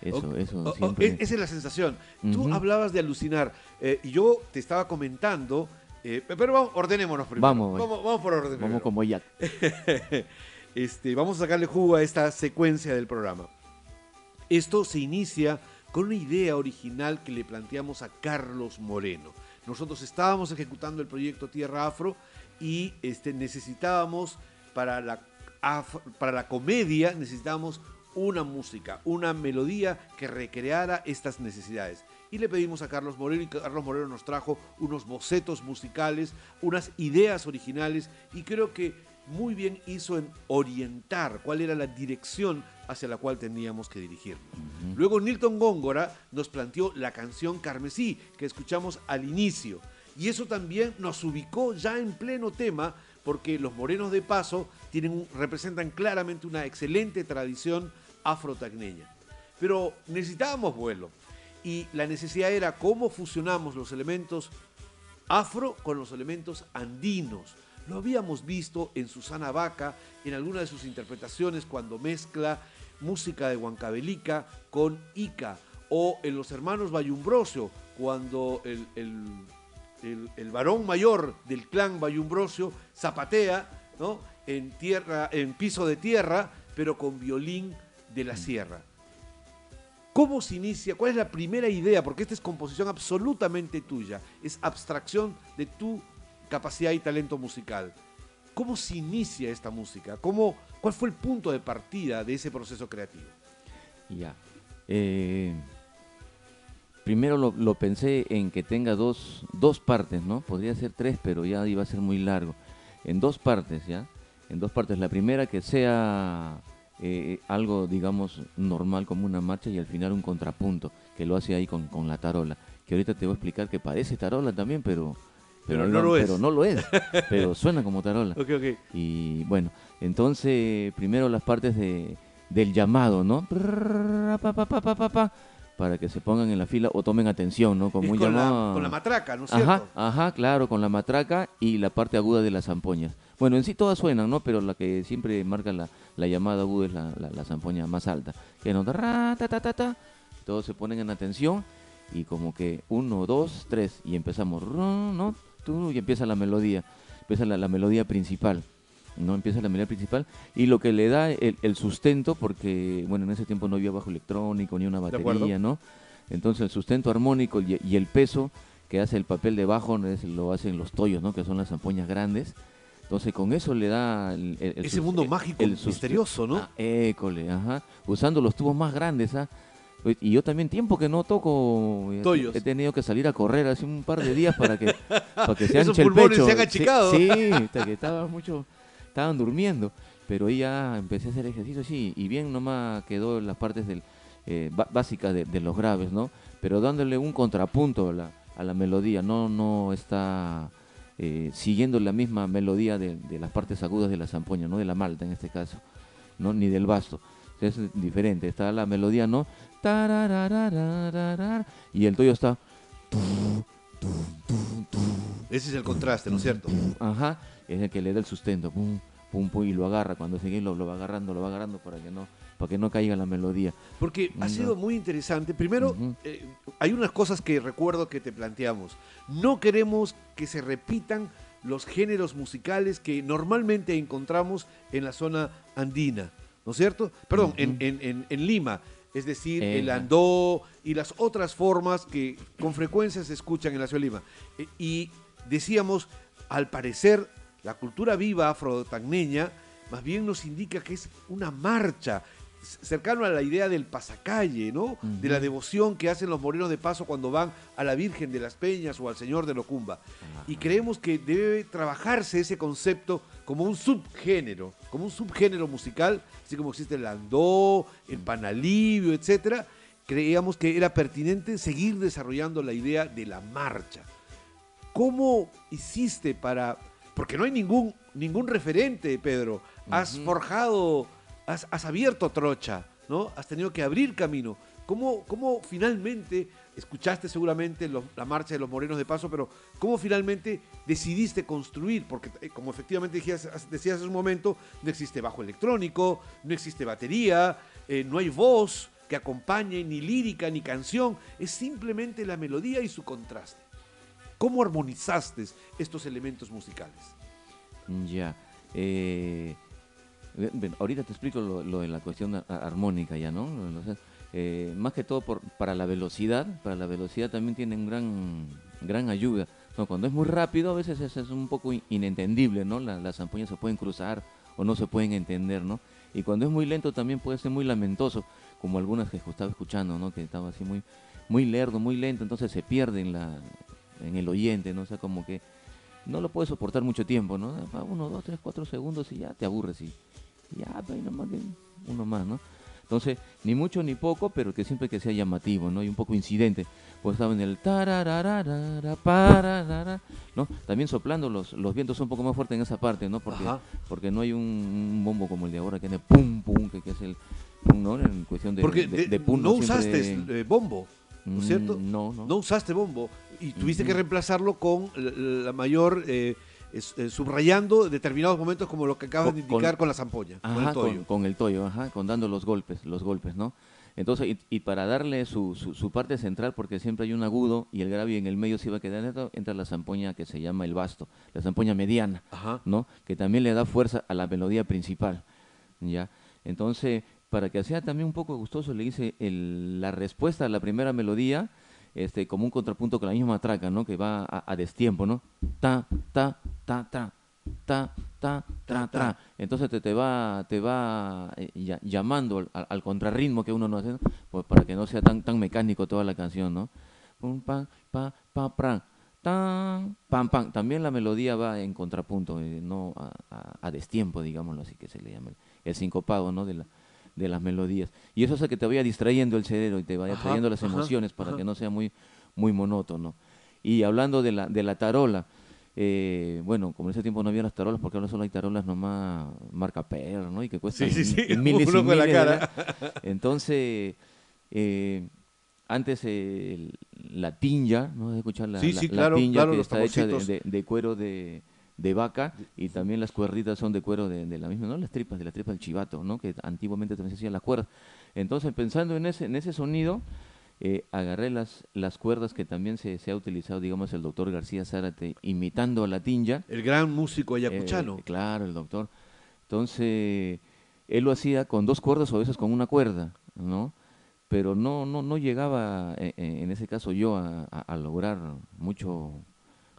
Eso, eso o- o- siempre. e- esa es la sensación. Tú hablabas de alucinar eh, y yo te estaba comentando, eh, pero vamos, ordenémonos primero. Vamos, vamos, vamos por orden. Vamos primero. como ya. este, vamos a sacarle jugo a esta secuencia del programa. Esto se inicia con una idea original que le planteamos a Carlos Moreno. Nosotros estábamos ejecutando el proyecto Tierra Afro y este, necesitábamos para la, para la comedia, necesitábamos una música, una melodía que recreara estas necesidades. Y le pedimos a Carlos Moreno y Carlos Moreno nos trajo unos bocetos musicales, unas ideas originales y creo que muy bien hizo en orientar cuál era la dirección hacia la cual teníamos que dirigirnos. Luego Nilton Góngora nos planteó la canción Carmesí que escuchamos al inicio y eso también nos ubicó ya en pleno tema porque los morenos de paso tienen un- representan claramente una excelente tradición afrotagneña. Pero necesitábamos vuelo y la necesidad era cómo fusionamos los elementos afro con los elementos andinos. Lo habíamos visto en Susana Vaca, en alguna de sus interpretaciones cuando mezcla música de Huancavelica con Ica, o en los hermanos Bayumbrosio, cuando el, el- el- el varón mayor del clan Bayumbrosio zapatea ¿no? en, tierra, en piso de tierra, pero con violín de la sierra. ¿Cómo se inicia? ¿Cuál es la primera idea? Porque esta es composición absolutamente tuya, es abstracción de tu capacidad y talento musical. ¿Cómo se inicia esta música? ¿Cómo, ¿Cuál fue el punto de partida de ese proceso creativo? Ya. Eh, primero lo, pensé en que tenga dos, dos partes, ¿no? Podría ser tres, pero ya iba a ser muy largo. En dos partes, ¿ya? En dos partes. La primera que sea eh, algo, digamos, normal como una marcha y al final un contrapunto, que lo hace ahí con, con la tarola. Que ahorita te voy a explicar que parece tarola también, pero... Pero no lo es. Pero no lo es. pero suena como tarola. Ok, ok. Y bueno, entonces primero las partes de, del llamado, ¿no? Para que se pongan en la fila o tomen atención, ¿no? Como un con, llamado. la, con la matraca, ¿no es Ajá, cierto? ajá, claro, con la matraca y la parte aguda de las zampoñas. Bueno, en sí todas suenan, ¿no? Pero la que siempre marca la, la llamada aguda es la, la, la zampoña más alta. Que no, ra, ta, ta, ta, ta. Todos se ponen en atención y como que uno, dos, tres y empezamos, ¿no? Tú, y empieza la melodía, empieza la, la melodía principal. ¿no? Empieza la melodía principal y lo que le da el, el sustento, porque bueno, en ese tiempo no había bajo electrónico ni una batería, ¿no? Entonces el sustento armónico y, y el peso que hace el papel de bajo es- lo hacen los toyos, ¿no? Que son las zampoñas grandes. Entonces con eso le da el, Ese mundo mágico, el misterioso, ¿no? Ah, école, ajá. Usando los tubos más grandes, ¿ah? Y yo también tiempo que no toco. eh, Toyos. He tenido que salir a correr hace un par de días para que, para que se Esos anche el pulmones pecho. se han Sí, achicado. Sí, hasta que estaba mucho, estaban durmiendo. Pero ahí ya empecé a hacer ejercicio así y bien nomás quedó las partes del, eh, básicas de, de los graves, ¿no? Pero dándole un contrapunto a la, a la melodía, no, no está eh, siguiendo la misma melodía de, de las partes agudas de la zampoña, no de la malta en este caso, ¿no? Ni del basto. Es diferente, está la melodía, ¿no? Y el tuyo está, Ese es el contraste, ¿no es cierto? ajá, es el que le da el sustento, pum, pum, pum, y lo agarra. Cuando sigue lo, lo va agarrando, lo va agarrando para que no, para que no caiga la melodía. Porque ha No. sido muy interesante. Primero, eh, hay unas cosas que recuerdo que te planteamos. No queremos que se repitan los géneros musicales que normalmente encontramos en la zona andina, ¿no es cierto? Perdón, en- en- en Lima. Es decir, el Ejá. andó y las otras formas que con frecuencia se escuchan en la ciudad de Lima. Eh, y decíamos, al parecer, la cultura viva afrotagneña más bien nos indica que es una marcha cercano a la idea del pasacalle, ¿no? De la devoción que hacen los morenos de paso cuando van a la Virgen de las Peñas o al Señor de Locumba. Y creemos que debe trabajarse ese concepto como un subgénero, como un subgénero musical, así como existe el andó, el panalivio, etcétera. Creíamos que era pertinente seguir desarrollando la idea de la marcha. ¿Cómo hiciste para.? Porque no hay ningún, ningún referente, Pedro. Has forjado, has, has abierto trocha, ¿no? Has tenido que abrir camino. ¿Cómo, cómo finalmente, escuchaste seguramente la marcha de los morenos de paso, pero cómo finalmente decidiste construir? Porque eh, como efectivamente decías, decías hace un momento, no existe bajo electrónico, no existe batería, eh, no hay voz que acompañe, ni lírica, ni canción, es simplemente la melodía y su contraste. ¿Cómo armonizaste estos elementos musicales? Ya. Eh, ahorita te explico lo, de la cuestión armónica ya, ¿no? Eh, más que todo por, para la velocidad, para la velocidad también tienen gran, gran ayuda. Cuando es muy rápido a veces es, un poco in- inentendible, ¿no? La- las ampollas se pueden cruzar o no se pueden entender, ¿no? Y cuando es muy lento también puede ser muy lamentoso, como algunas que estaba escuchando, ¿no? Que estaba así muy, muy lerdo, muy lento, entonces se pierde en, la, en el oyente, ¿no? O sea, como que no lo puedes soportar mucho tiempo, ¿no? Ah, Uno, dos, tres, cuatro segundos y ya te aburres y ya, pues, nomás uno más, ¿no? Entonces, ni mucho ni poco, pero que siempre que sea llamativo, ¿no? Y un poco incidente. Pues estaba en el tarararara, pararara, ¿no? También soplando los, los vientos un poco más fuertes en esa parte, ¿no? Porque, Ajá. porque no hay un, un bombo como el de ahora que tiene pum, pum, que, que es el pum, ¿no? En cuestión de, Porque de- de- de pum, no usaste eh, bombo, ¿no es cierto? Mm, No, no. No usaste bombo y tuviste que reemplazarlo con la, la mayor, eh, es- eh, subrayando determinados momentos como lo que acabas Con- de indicar con- con, la zampolla, con Ajá, el toyo. con, con el toyo, ajá, con dando los golpes, los golpes, ¿no? Entonces, y, y para darle su, su, su parte central, porque siempre hay un agudo y el grave en el medio se iba a quedar dentro, entra la zampoña que se llama el basto, la zampoña mediana, Ajá. ¿no? Que también le da fuerza a la melodía principal, ¿ya? Entonces, para que sea también un poco gustoso, le hice el- la respuesta a la primera melodía, este, como un contrapunto con la misma traca, ¿no? Que va a, a destiempo, ¿no? Ta, ta, ta, ta, ta, ta, tra, tra. Entonces te, te va, te va eh, ya- llamando al, al contrarritmo que uno no hace, ¿no? pues para que no sea tan, tan mecánico toda la canción, ¿no? Pum, pa, pa, pa, tan, pam, pam. También la melodía va en contrapunto, eh, no a, a- a destiempo, digámoslo así que se le llama el, el sincopado, ¿no? De la, de las melodías. Y eso hace que te vaya distrayendo el cerebro y te vaya Ajá, trayendo las ajá, emociones para ajá. que no sea muy, muy monótono. Y hablando de la, de la tarola, eh, bueno, como en ese tiempo no había las tarolas, porque ahora solo hay tarolas nomás marca PR, ¿no? Y que cuestan Sí, sí, sí, miles y la miles cara. la- Entonces, eh, antes eh, la tinja, ¿no? ¿Has escuchado la, la- tinja claro, que está hecha de- de cuero de, de vaca y también las cuerditas son de cuero de, de la misma, ¿no? Las tripas, de la tripa del chivato, ¿no? Que antiguamente también se hacían las cuerdas. Entonces, pensando en ese, en ese sonido, eh, agarré las, las cuerdas que también se, se ha utilizado, digamos, el doctor García Zárate, imitando a la tinja. El gran músico ayacuchano. Eh, claro, el doctor. Entonces, él lo hacía con dos cuerdas o a veces con una cuerda, ¿no? Pero no, no, no llegaba, eh, eh, en ese caso yo, a, a- a lograr mucho,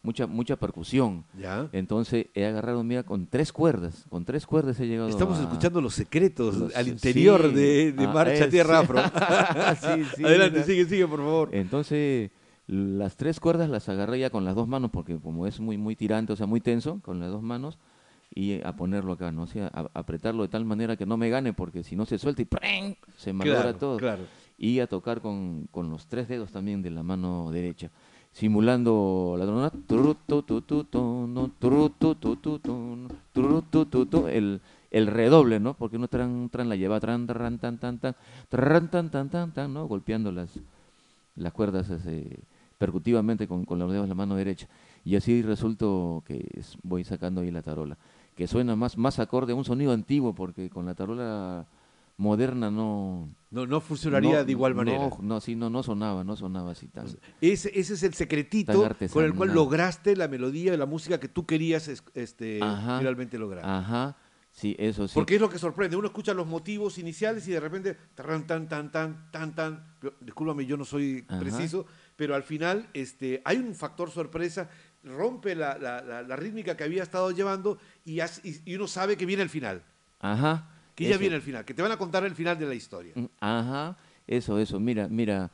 mucha, mucha percusión. ¿Ya? Entonces he agarrado, mira, con tres cuerdas, con tres cuerdas he llegado Estamos a- escuchando los secretos los- al interior sí, de, de Marcha es- Tierra Afro. Sí, sí, Adelante, sigue, sigue, por favor. Entonces, las tres cuerdas las agarré ya con las dos manos, porque como es muy, muy tirante, o sea, muy tenso, con las dos manos, y a ponerlo acá, ¿no? O sea, a, a apretarlo de tal manera que no me gane, porque si no se suelta y ¡preng! se malogra Claro, todo. claro. Y a tocar con, con los tres dedos también de la mano derecha, simulando la tu, el, el redoble, ¿no? Porque uno tran, tran la lleva, tran, tran, tan, tan, tran, tan, tan, tan, tan, ¿no? Golpeando las, las cuerdas ese, percutivamente con, con los dedos de la mano derecha. Y así resulto que es- voy sacando ahí la tarola, que suena más, más acorde a un sonido antiguo, porque con la tarola moderna no... No, no funcionaría no- de igual manera. No, no, sí, no, no sonaba, no sonaba así tan... Ese, ese es el secretito Tan con el cual lograste la melodía la música que tú querías es- este, Ajá. finalmente lograr. Ajá, sí, eso sí. Porque es lo que sorprende. Uno escucha los motivos iniciales y de repente, tan, tan, tan, tan, tan. Yo- Discúlpame, yo no soy Ajá. preciso, pero al final este, hay un factor sorpresa, rompe la, la- la- la rítmica que había estado llevando y- y uno sabe que viene el final. Ajá, que ya viene el final, que te van a contar el final de la historia. Mm, Ajá, eso, eso. Mira, mira,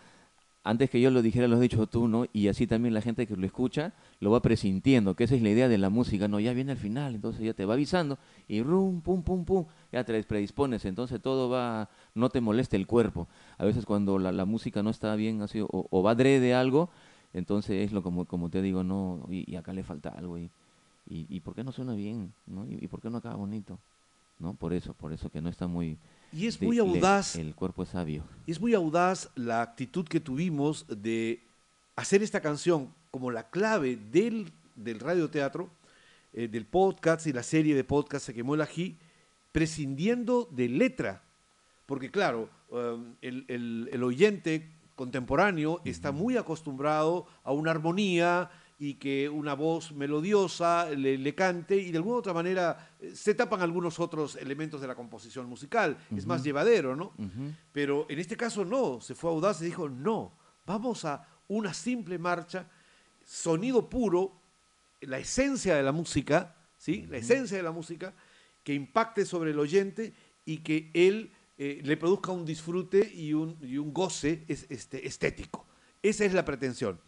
antes que yo lo dijera, lo has dicho tú, ¿no? Y así también la gente que lo escucha lo va presintiendo, que esa es la idea de la música, ¿no? Ya viene el final, entonces ya te va avisando y rum, pum, pum, pum, ya te predispones, entonces todo va, no te molesta el cuerpo. A veces cuando la, la música no está bien así, o, o va de algo, entonces es lo como, como te digo, no, y, y acá le falta algo, y, y, y ¿por qué no suena bien? ¿no? ¿Y, y por qué no acaba bonito? ¿No? Por eso, por eso que no está muy... Y es de- muy le- audaz el cuerpo es sabio. Es muy audaz la actitud que tuvimos de hacer esta canción como la clave del, del radioteatro, eh, del podcast y la serie de podcast Se quemó el ají, prescindiendo de letra. Porque claro, um, el, el- el oyente contemporáneo está muy acostumbrado a una armonía y que una voz melodiosa le, le cante y de alguna otra manera eh, se tapan algunos otros elementos de la composición musical. Es más llevadero, ¿no? Pero en este caso no, se fue audaz y dijo, no, vamos a una simple marcha, sonido puro, la esencia de la música, ¿sí? La esencia de la música, que impacte sobre el oyente y que él eh, le produzca un disfrute y un, y un goce es- este, estético. Esa es la pretensión.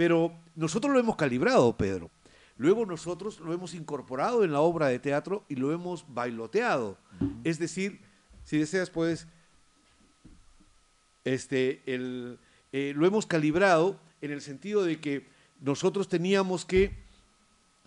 Pero nosotros lo hemos calibrado, Pedro. Luego nosotros lo hemos incorporado en la obra de teatro y lo hemos bailoteado. Es decir, si deseas, puedes este, el, eh, lo hemos calibrado en el sentido de que nosotros teníamos que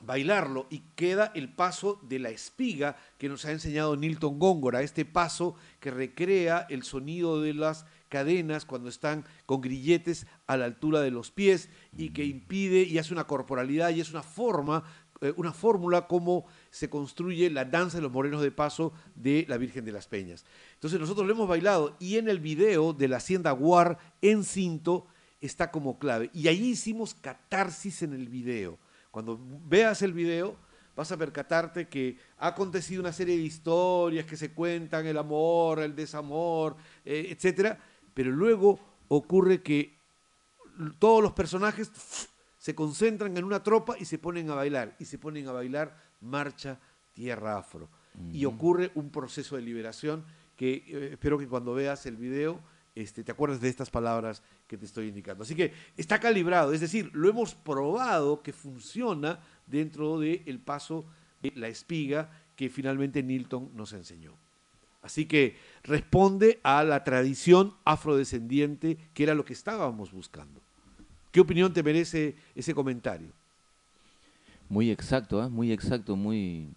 bailarlo y queda el paso de la espiga que nos ha enseñado Nilton Góngora, este paso que recrea el sonido de las cadenas cuando están con grilletes a la altura de los pies y que impide y hace una corporalidad y es una forma, eh, una fórmula como se construye la danza de los morenos de paso de la Virgen de las Peñas. Entonces nosotros lo hemos bailado y en el video de la Hacienda Guar en cinto está como clave. Y ahí hicimos catarsis en el video. Cuando veas el video, vas a percatarte que ha acontecido una serie de historias que se cuentan, el amor, el desamor, eh, etcétera, pero luego ocurre que todos los personajes se concentran en una tropa y se ponen a bailar, y se ponen a bailar Marcha Tierra Afro. Y ocurre un proceso de liberación que eh, espero que cuando veas el video este, te acuerdes de estas palabras que te estoy indicando. Así que está calibrado, es decir, lo hemos probado que funciona dentro del paso de la espiga que finalmente Nilton nos enseñó. Así que responde a la tradición afrodescendiente que era lo que estábamos buscando. ¿Qué opinión te merece ese comentario? Muy exacto, ¿ah? muy exacto, muy,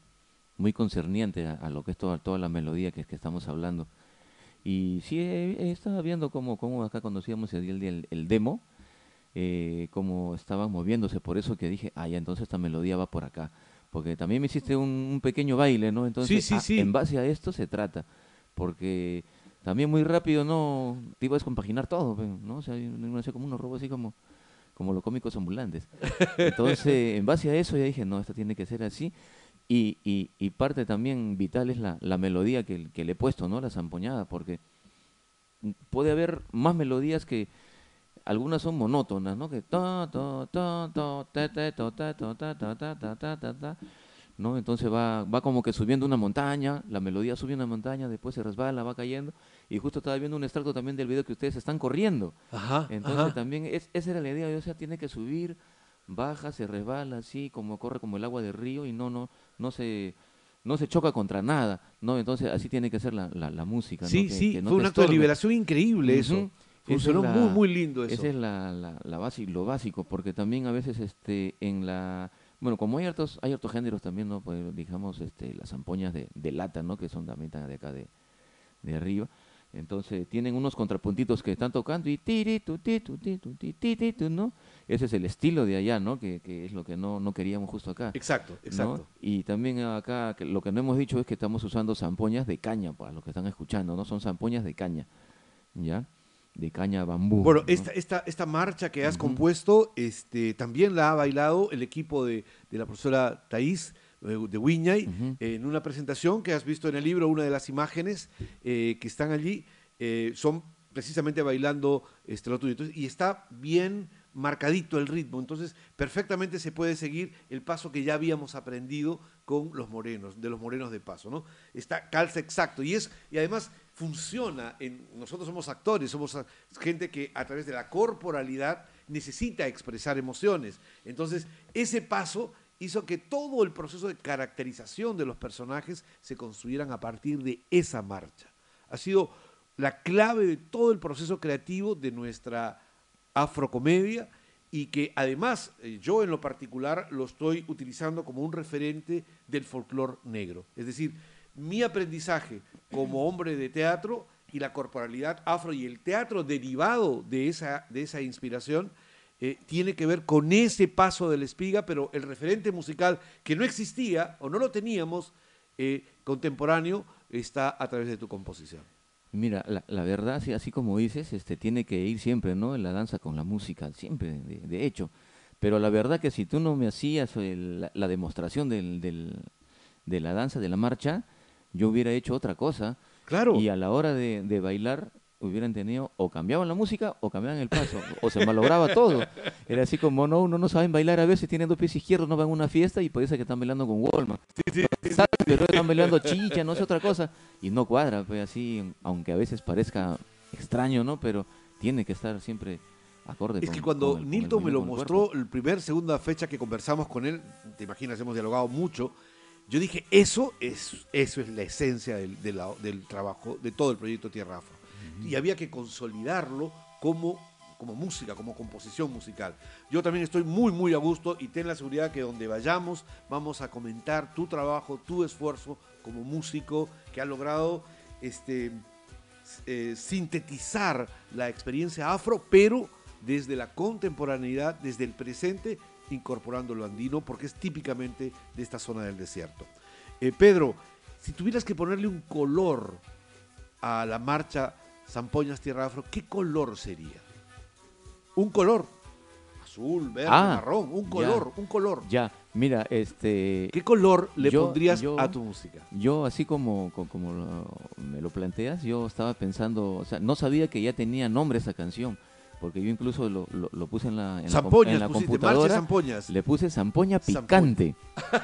muy concerniente a, lo que es toda, toda la melodía que, que estamos hablando. Y sí, he, he estado viendo cómo, cómo acá cuando hacíamos el, el, el- demo, eh, cómo estaban moviéndose, por eso que dije, ah, ya, entonces esta melodía va por acá. Porque también me hiciste un, un pequeño baile, ¿no? Entonces, Sí, sí, ah, sí. en base a esto se trata. Porque también muy rápido, ¿no? Te iba a descompaginar todo, pe, ¿no? O sea, uno hacía como unos robos así como, como los cómicos ambulantes. Entonces, en base a eso ya dije, no, esto tiene que ser así. Y, y, y parte también vital es la, la melodía que, que le he puesto, ¿no? La zampoñada, porque puede haber más melodías que algunas son monótonas, ¿no? Que ta ta ta ta ta ta ta ta ta ta ta ta ta ta ta ta ¿no? Entonces va va como que subiendo una montaña, la melodía sube una montaña, después se resbala, va cayendo y justo estaba viendo un extracto también del video que ustedes están corriendo. Ajá. Entonces también es, esa era la idea, o sea, tiene que subir, baja, se resbala así, como corre como el agua del río y no no no se no se choca contra nada, ¿no? Entonces así tiene que ser la, la, la música, ¿no? Sí, Que- sí, que no fue un acto de liberación increíble eso. Funcionó es la- muy, muy lindo eso. Esa es la, la, la base, lo básico, porque también a veces este en la bueno, como hay hartos, hay hartos géneros también, ¿no? Pues digamos, este, las zampoñas de, de lata, ¿no? Que son también de acá de, de arriba. Entonces tienen unos contrapuntitos que están tocando y tiri, tu, ti, tu, ti, tu, ti, ti, ti, tu, ¿no? Ese es el estilo de allá, ¿no? Que, que es lo que no, no queríamos justo acá. Exacto, ¿no? exacto. Y también acá que lo que no hemos dicho es que estamos usando zampoñas de caña, para los que están escuchando, ¿no? Son zampoñas de caña, ¿ya? De caña bambú. Bueno, ¿no? esta, esta, esta marcha que has compuesto este, también la ha bailado el equipo de, de la profesora Thais eh, de Wiñay en una presentación que has visto en el libro, una de las imágenes eh, que están allí, eh, son precisamente bailando este, lo tuyo. Entonces, y está bien marcadito el ritmo. Entonces, perfectamente se puede seguir el paso que ya habíamos aprendido con los morenos, de los morenos de paso, ¿no? Está calza exacto y es y además funciona nosotros somos actores, somos gente que a través de la corporalidad necesita expresar emociones. Entonces, ese paso hizo que todo el proceso de caracterización de los personajes se construyeran a partir de esa marcha. Ha sido la clave de todo el proceso creativo de nuestra afrocomedia y que además eh, yo en lo particular lo estoy utilizando como un referente del folclore negro. Es decir, mi aprendizaje como hombre de teatro y la corporalidad afro y el teatro derivado de esa, de esa inspiración eh, tiene que ver con ese paso de la espiga, pero el referente musical que no existía o no lo teníamos eh, contemporáneo está a través de tu composición. Mira, la, la verdad, sí, así como dices, este, tiene que ir siempre, ¿no? En la danza con la música, siempre, de, de hecho. Pero la verdad que si tú no me hacías el- la, la demostración del, del- de la danza, de la marcha, yo hubiera hecho otra cosa. Claro. Y a la hora de, de bailar, hubieran tenido, o cambiaban la música, o cambiaban el paso, o se malograba todo. Era así como, no, uno no saben bailar a veces, tienen dos pies izquierdos, no van a una fiesta y parece que están bailando con Walmart. Saben, pero están bailando chicha, no sé otra cosa. Y no cuadra, pues así, aunque a veces parezca extraño, ¿no? Pero tiene que estar siempre acorde Es con- que cuando con el- con el Nilton me lo mostró, el primer, segunda fecha que conversamos con él, te imaginas, hemos dialogado mucho, yo dije, eso es, eso es la esencia del, de la- del trabajo, de todo el proyecto Tierra Afro. Y había que consolidarlo como, como música, como composición musical. Yo también estoy muy, muy a gusto y ten la seguridad que donde vayamos vamos a comentar tu trabajo, tu esfuerzo como músico que ha logrado este, eh, sintetizar la experiencia afro, pero desde la contemporaneidad, desde el presente, incorporando lo andino, porque es típicamente de esta zona del desierto. Eh, Pedro, si tuvieras que ponerle un color a la marcha Zampoñas Tierra Afro, ¿qué color sería? Un color. Azul, verde, Ah, marrón, un ya. color, un color. Ya, mira, este... ¿Qué color le Yo- pondrías yo- a tu música? Yo, así como, co- como, lo- me lo planteas, yo estaba pensando, o sea, no sabía que ya tenía nombre esa canción, porque yo incluso lo, lo- lo puse en la, en la, Zampoñas en la Marcha computadora. Zampoñas. Le puse zampoña Zampoña. picante.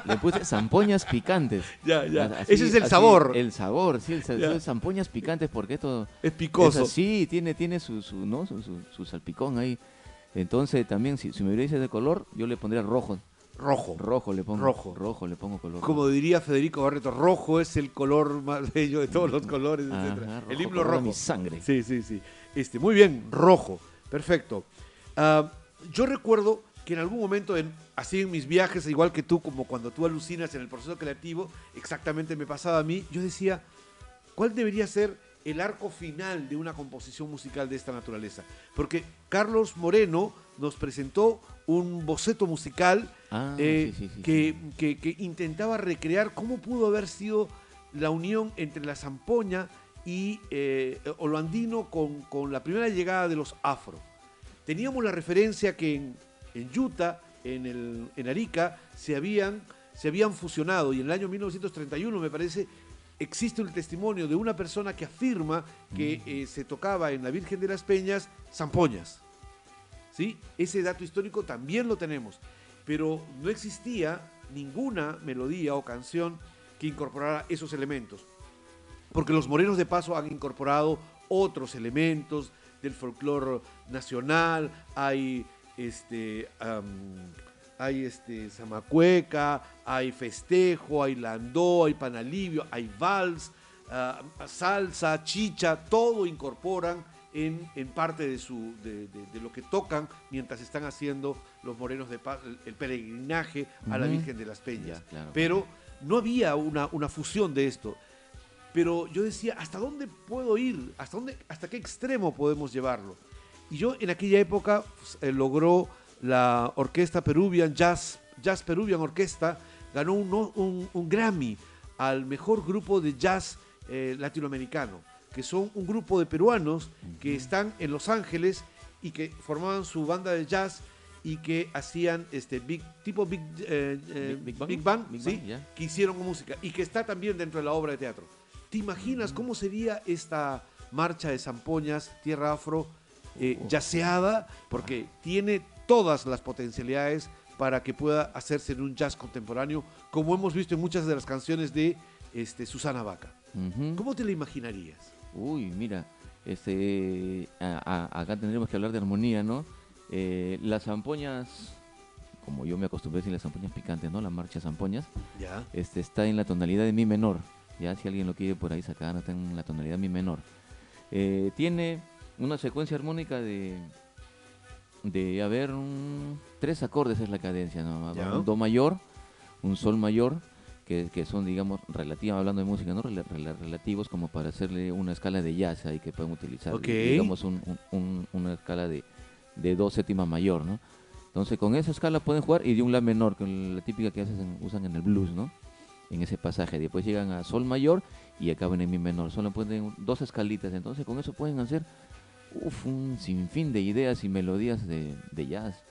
Le puse zampoñas picantes. Ya, ya. Así- Ese es el así, sabor. El sabor, sí, el zampoñas picantes, porque esto Es picoso. es así, tiene, tiene su, su, ¿no? su, su- su salpicón ahí. Entonces también, si, si me dicho de color, yo le pondría rojo. Rojo. Rojo le pongo. Rojo. Rojo le pongo color. Como diría Federico Barreto, rojo es el color más bello de todos los colores, rojo El himno rojo. mi sangre. Sí, sí, sí. Este, muy bien, rojo. Perfecto. Ah, yo recuerdo que en algún momento, en, así en mis viajes, igual que tú, como cuando tú alucinas en el proceso creativo, exactamente me pasaba a mí, yo decía, ¿cuál debería ser el arco final de una composición musical de esta naturaleza? Porque Carlos Moreno nos presentó un boceto musical Ah, eh, sí, sí, sí, que, sí. que- que intentaba recrear cómo pudo haber sido la unión entre la zampoña y eh, o lo andino con, con la primera llegada de los afro. Teníamos la referencia que en, en Utah, en, el, en Arica, se habían, se habían fusionado y en el año 1931, me parece, existe un testimonio de una persona que afirma que eh, se tocaba en la Virgen de las Peñas zampoñas. ¿sí? Ese dato histórico también lo tenemos, pero no existía ninguna melodía o canción que incorporara esos elementos, porque los morenos de paso han incorporado otros elementos del folclore nacional, hay este hay este zamacueca, hay festejo, hay landó, hay panalivio, hay vals, ah, salsa, chicha, todo incorporan en, en parte de, su, de, de- de lo que tocan mientras están haciendo los morenos de paz, el, peregrinaje a la. Virgen de las Peñas. Ya, claro. Pero no había una, una fusión de esto. Pero yo decía, ¿hasta dónde puedo ir? ¿Hasta, dónde, ¿Hasta qué extremo podemos llevarlo? Y yo en aquella época pues, eh, logró la orquesta Peruvian Jazz, Jazz Peruvian Orquesta, ganó un, no- un- un Grammy al mejor grupo de jazz eh, latinoamericano, que son un grupo de peruanos que están en Los Ángeles y que formaban su banda de jazz y que hacían este big, tipo Big, eh, Big- Big Bang. Big Bang, Big ¿sí? Bang, ya. que hicieron música y que está también dentro de la obra de teatro. ¿Te imaginas cómo sería esta marcha de Zampoñas, Tierra Afro, eh, yaceada? Porque tiene todas las potencialidades para que pueda hacerse en un jazz contemporáneo, como hemos visto en muchas de las canciones de este, Susana Vaca. ¿Cómo te la imaginarías? Uy, mira, este, a- a- acá tendríamos que hablar de armonía, ¿no? Eh, las zampoñas, como yo me acostumbré a decir las zampoñas picantes, ¿no? La marcha zampoñas, Ya. este, está en la tonalidad de mi menor. Ya, si alguien lo quiere por ahí sacar, está en la tonalidad mi menor. Eh, tiene una secuencia armónica de, de haber un- tres acordes es la cadencia, ¿no? Ya. Un do mayor, un sol mayor, que, que son, digamos, relativos, hablando de música, ¿no? Rela- rela- relativos como para hacerle una escala de jazz ahí que pueden utilizar, Ok. digamos, un- una escala de, de do séptima mayor, ¿no? Entonces, con esa escala pueden jugar y de un la menor, que es la típica que hacen, usan en el blues, ¿no? En ese pasaje. Después llegan a sol mayor y acaban en mi menor. Solo pueden dos escalitas. Entonces, con eso pueden hacer uf, un sinfín de ideas y melodías de, de jazz.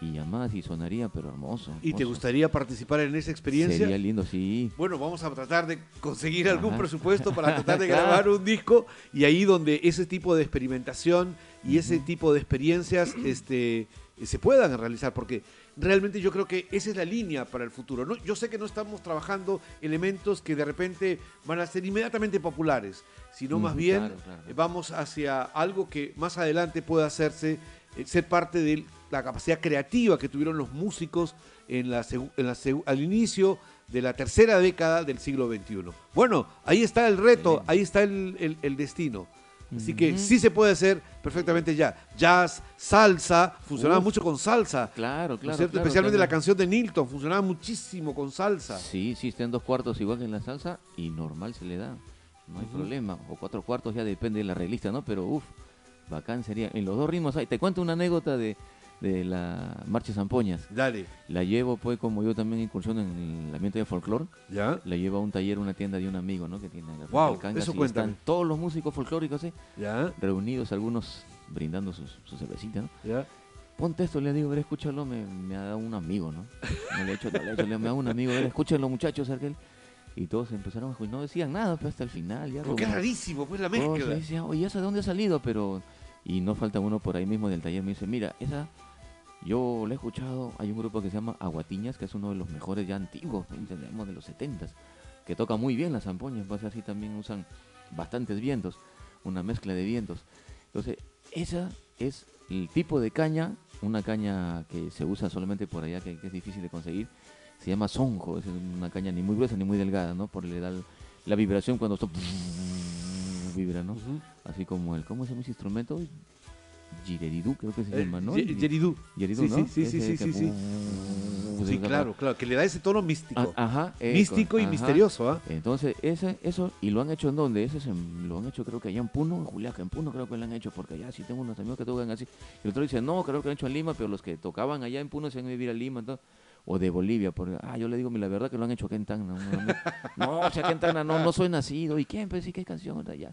Y además, y sonaría, pero hermoso. ¿Y te gustaría participar en esa experiencia? Sería lindo, sí. Bueno, vamos a tratar de conseguir algún presupuesto para tratar de Claro. grabar un disco y ahí donde ese tipo de experimentación y ese tipo de experiencias este, se puedan realizar, porque realmente yo creo que esa es la línea para el futuro. ¿no? Yo sé que no estamos trabajando elementos que de repente van a ser inmediatamente populares, sino más bien claro, claro. vamos hacia algo que más adelante pueda hacerse, eh, ser parte de la capacidad creativa que tuvieron los músicos en la, en la al inicio de la tercera década del siglo XXI. Bueno, ahí está el reto, ahí está el, el- el destino. Así que sí se puede hacer perfectamente ya. Jazz, salsa, funcionaba Uf. mucho con salsa. Claro, ¿no es claro. Especialmente la canción de Nilton, funcionaba muchísimo con salsa. Sí, sí, está en dos cuartos igual que en la salsa y normal se le da. No hay problema. O cuatro cuartos ya depende de la reglista, ¿no? Pero uff, bacán sería. En los dos ritmos hay. Te cuento una anécdota de, de la Marcha Zampoñas. Dale, La llevo, pues, como yo también incursiono en el ambiente de folclore, ¿ya? la llevo a un taller, una tienda de un amigo, ¿no? Que tiene Guau, Cangas, eso y están todos los músicos folclóricos, ¿sí? ¿Ya? Reunidos, algunos brindando sus, su cervecita, ¿no? ¿Ya? Ponte esto, le digo, a ver, escúchalo, me, me ha dado un amigo, ¿no? No le he hecho, le he hecho, me ha dado un amigo, a ver, escúchenlo, muchachos, aquel. Y todos empezaron a escuchar, no decían nada, pero hasta el final, ya. Porque es como- rarísimo, pues la mezcla. decían, oye, ¿esa de dónde ha salido? Pero, y no falta uno por ahí mismo del taller, me dice, mira, esa, yo la he escuchado, hay un grupo que se llama Aguatiñas, que es uno de los mejores ya antiguos, entendemos, de los setentas, que toca muy bien las zampoñas, pues así también usan bastantes vientos, una mezcla de vientos. Entonces, esa es el tipo de caña, una caña que se usa solamente por allá, que, que es difícil de conseguir, se llama sonjo, es una caña ni muy gruesa ni muy delgada, ¿no? Por le da la vibración cuando esto vibra, ¿no? Así como el, ¿cómo se llama ese instrumento? Gireridú, creo que se Eh, llama, ¿no? Ye- Yeridú. Yeridú, Sí, ¿no? sí, sí, sí, sí, sí, claro, claro, que le da ese tono místico. Ah, Ajá. eco, místico y misterioso, ¿ah? Entonces, ese, eso, y lo han hecho en dónde? Ese lo han hecho creo que allá en Puno, en Juliaca, en Puno creo que lo han hecho, porque allá sí tengo unos amigos que tocan así. Y el otro dice, no, creo que lo han hecho en Lima, pero los que tocaban allá en Puno se van a vivir a Lima, entonces, o de Bolivia, porque, ah, yo le digo, la verdad que lo han hecho acá en Tacna. un amigo. no, o sea, acá en Tacna no, no soy nacido, ¿y quién? Pues sí, qué canción, de allá.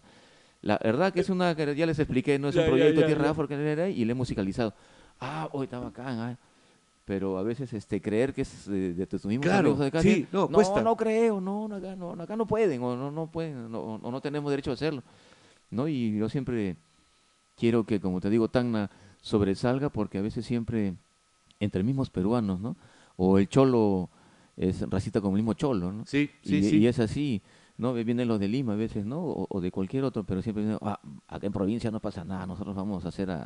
La verdad que es una, que ya les expliqué, no es Ya, un proyecto ya, Tierra ya. Afro que era y le he musicalizado. Ah, hoy está bacán, ah. Pero a veces este creer que es de, de tus mismos Claro, amigos de acá, sí, sí, no, cuesta. no creo, no, no, acá no, acá no pueden, o no, no pueden, no, o no tenemos derecho a hacerlo. ¿no? Y yo siempre quiero que, como te digo, Tacna sobresalga porque a veces siempre entre mismos peruanos, ¿no? O el cholo es racista como el mismo cholo, ¿no? Sí, sí, y, sí. y es así, ¿no? Vienen los de Lima a veces, ¿no? O, o de cualquier otro, pero siempre dicen, ah, acá en provincia no pasa nada, nosotros vamos a hacer a,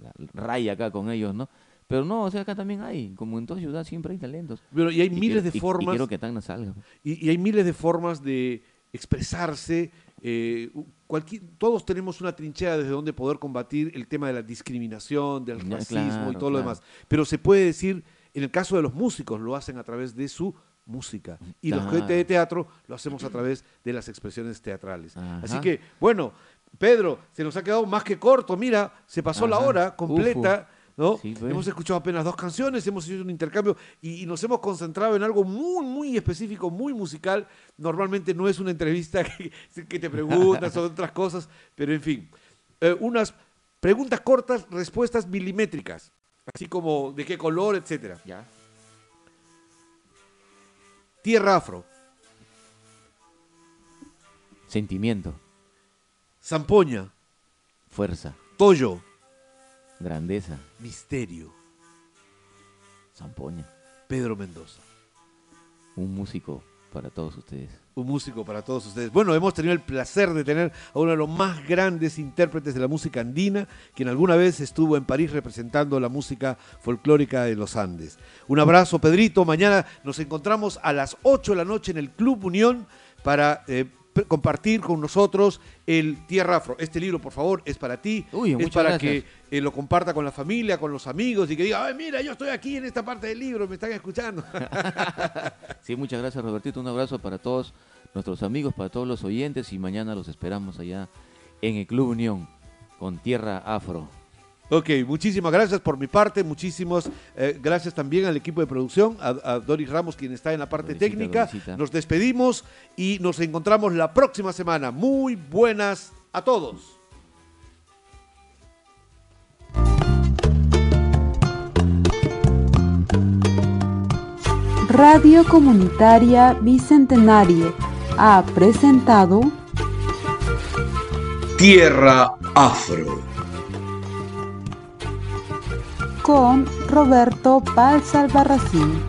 la raya acá con ellos, ¿no? Pero no, o sea, acá también hay, como en toda ciudad siempre hay talentos. Pero y hay Y miles quiero- de y- y formas. quiero que Tacna salga. pues. Y, y hay miles de formas de expresarse. eh, cualquier, todos tenemos una trinchera desde donde poder combatir el tema de la discriminación, del racismo y claro, todo lo demás. Pero se puede decir, en el caso de los músicos, lo hacen a través de su música. Y los gente de teatro lo hacemos a través de las expresiones teatrales. Ajá. Así que, bueno, Pedro, se nos ha quedado más que corto. Mira, se pasó la hora completa. ¿no? Sí, pues. Hemos escuchado apenas dos canciones, hemos hecho un intercambio y, y nos hemos concentrado en algo muy, muy específico, muy musical. Normalmente no es una entrevista que, que te preguntas sobre otras cosas, pero en fin. Eh, unas preguntas cortas, respuestas milimétricas, así como de qué color, etcétera. Ya. Tierra afro, Sentimiento, zampoña, fuerza, toyo, grandeza, misterio, Zampoña. Pedro Mendoza. Un músico para todos ustedes. Un músico para todos ustedes. Bueno, hemos tenido el placer de tener a uno de los más grandes intérpretes de la música andina, quien alguna vez estuvo en París representando la música folclórica de los Andes. Un abrazo, Pedrito. Mañana nos encontramos a las 8 de la noche en el Club Unión para eh, compartir con nosotros el Tierra Afro. Este libro, por favor, es para ti. Uy, es para gracias. que eh, lo comparta con la familia, con los amigos y que diga, ay, mira, yo estoy aquí en esta parte del libro, me están escuchando. Sí, muchas gracias Robertito. Un abrazo para todos nuestros amigos, para todos los oyentes y mañana los esperamos allá en el Club Unión con Tierra Afro. Ok, muchísimas gracias por mi parte, muchísimas eh, gracias también al equipo de producción, a, a Doris Ramos quien está en la parte Dorisita, técnica. Dorisita. Nos despedimos y nos encontramos la próxima semana. Muy buenas a todos. Radio Comunitaria Bicentenario ha presentado Tierra Afro con Roberto Paz Albarracín.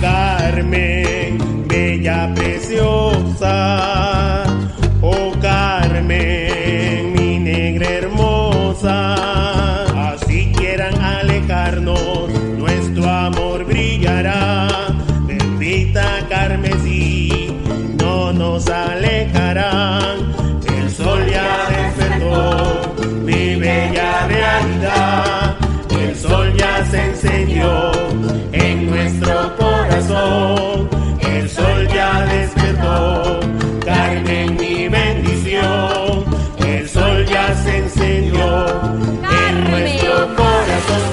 Carmen, bella preciosa, oh Carmen, mi negra hermosa, así quieran alejarnos, nuestro amor brillará, bendita carmesí, no nos alejarán, el sol ya despertó, mi bella realidad encendió en nuestro corazón, el sol ya despertó.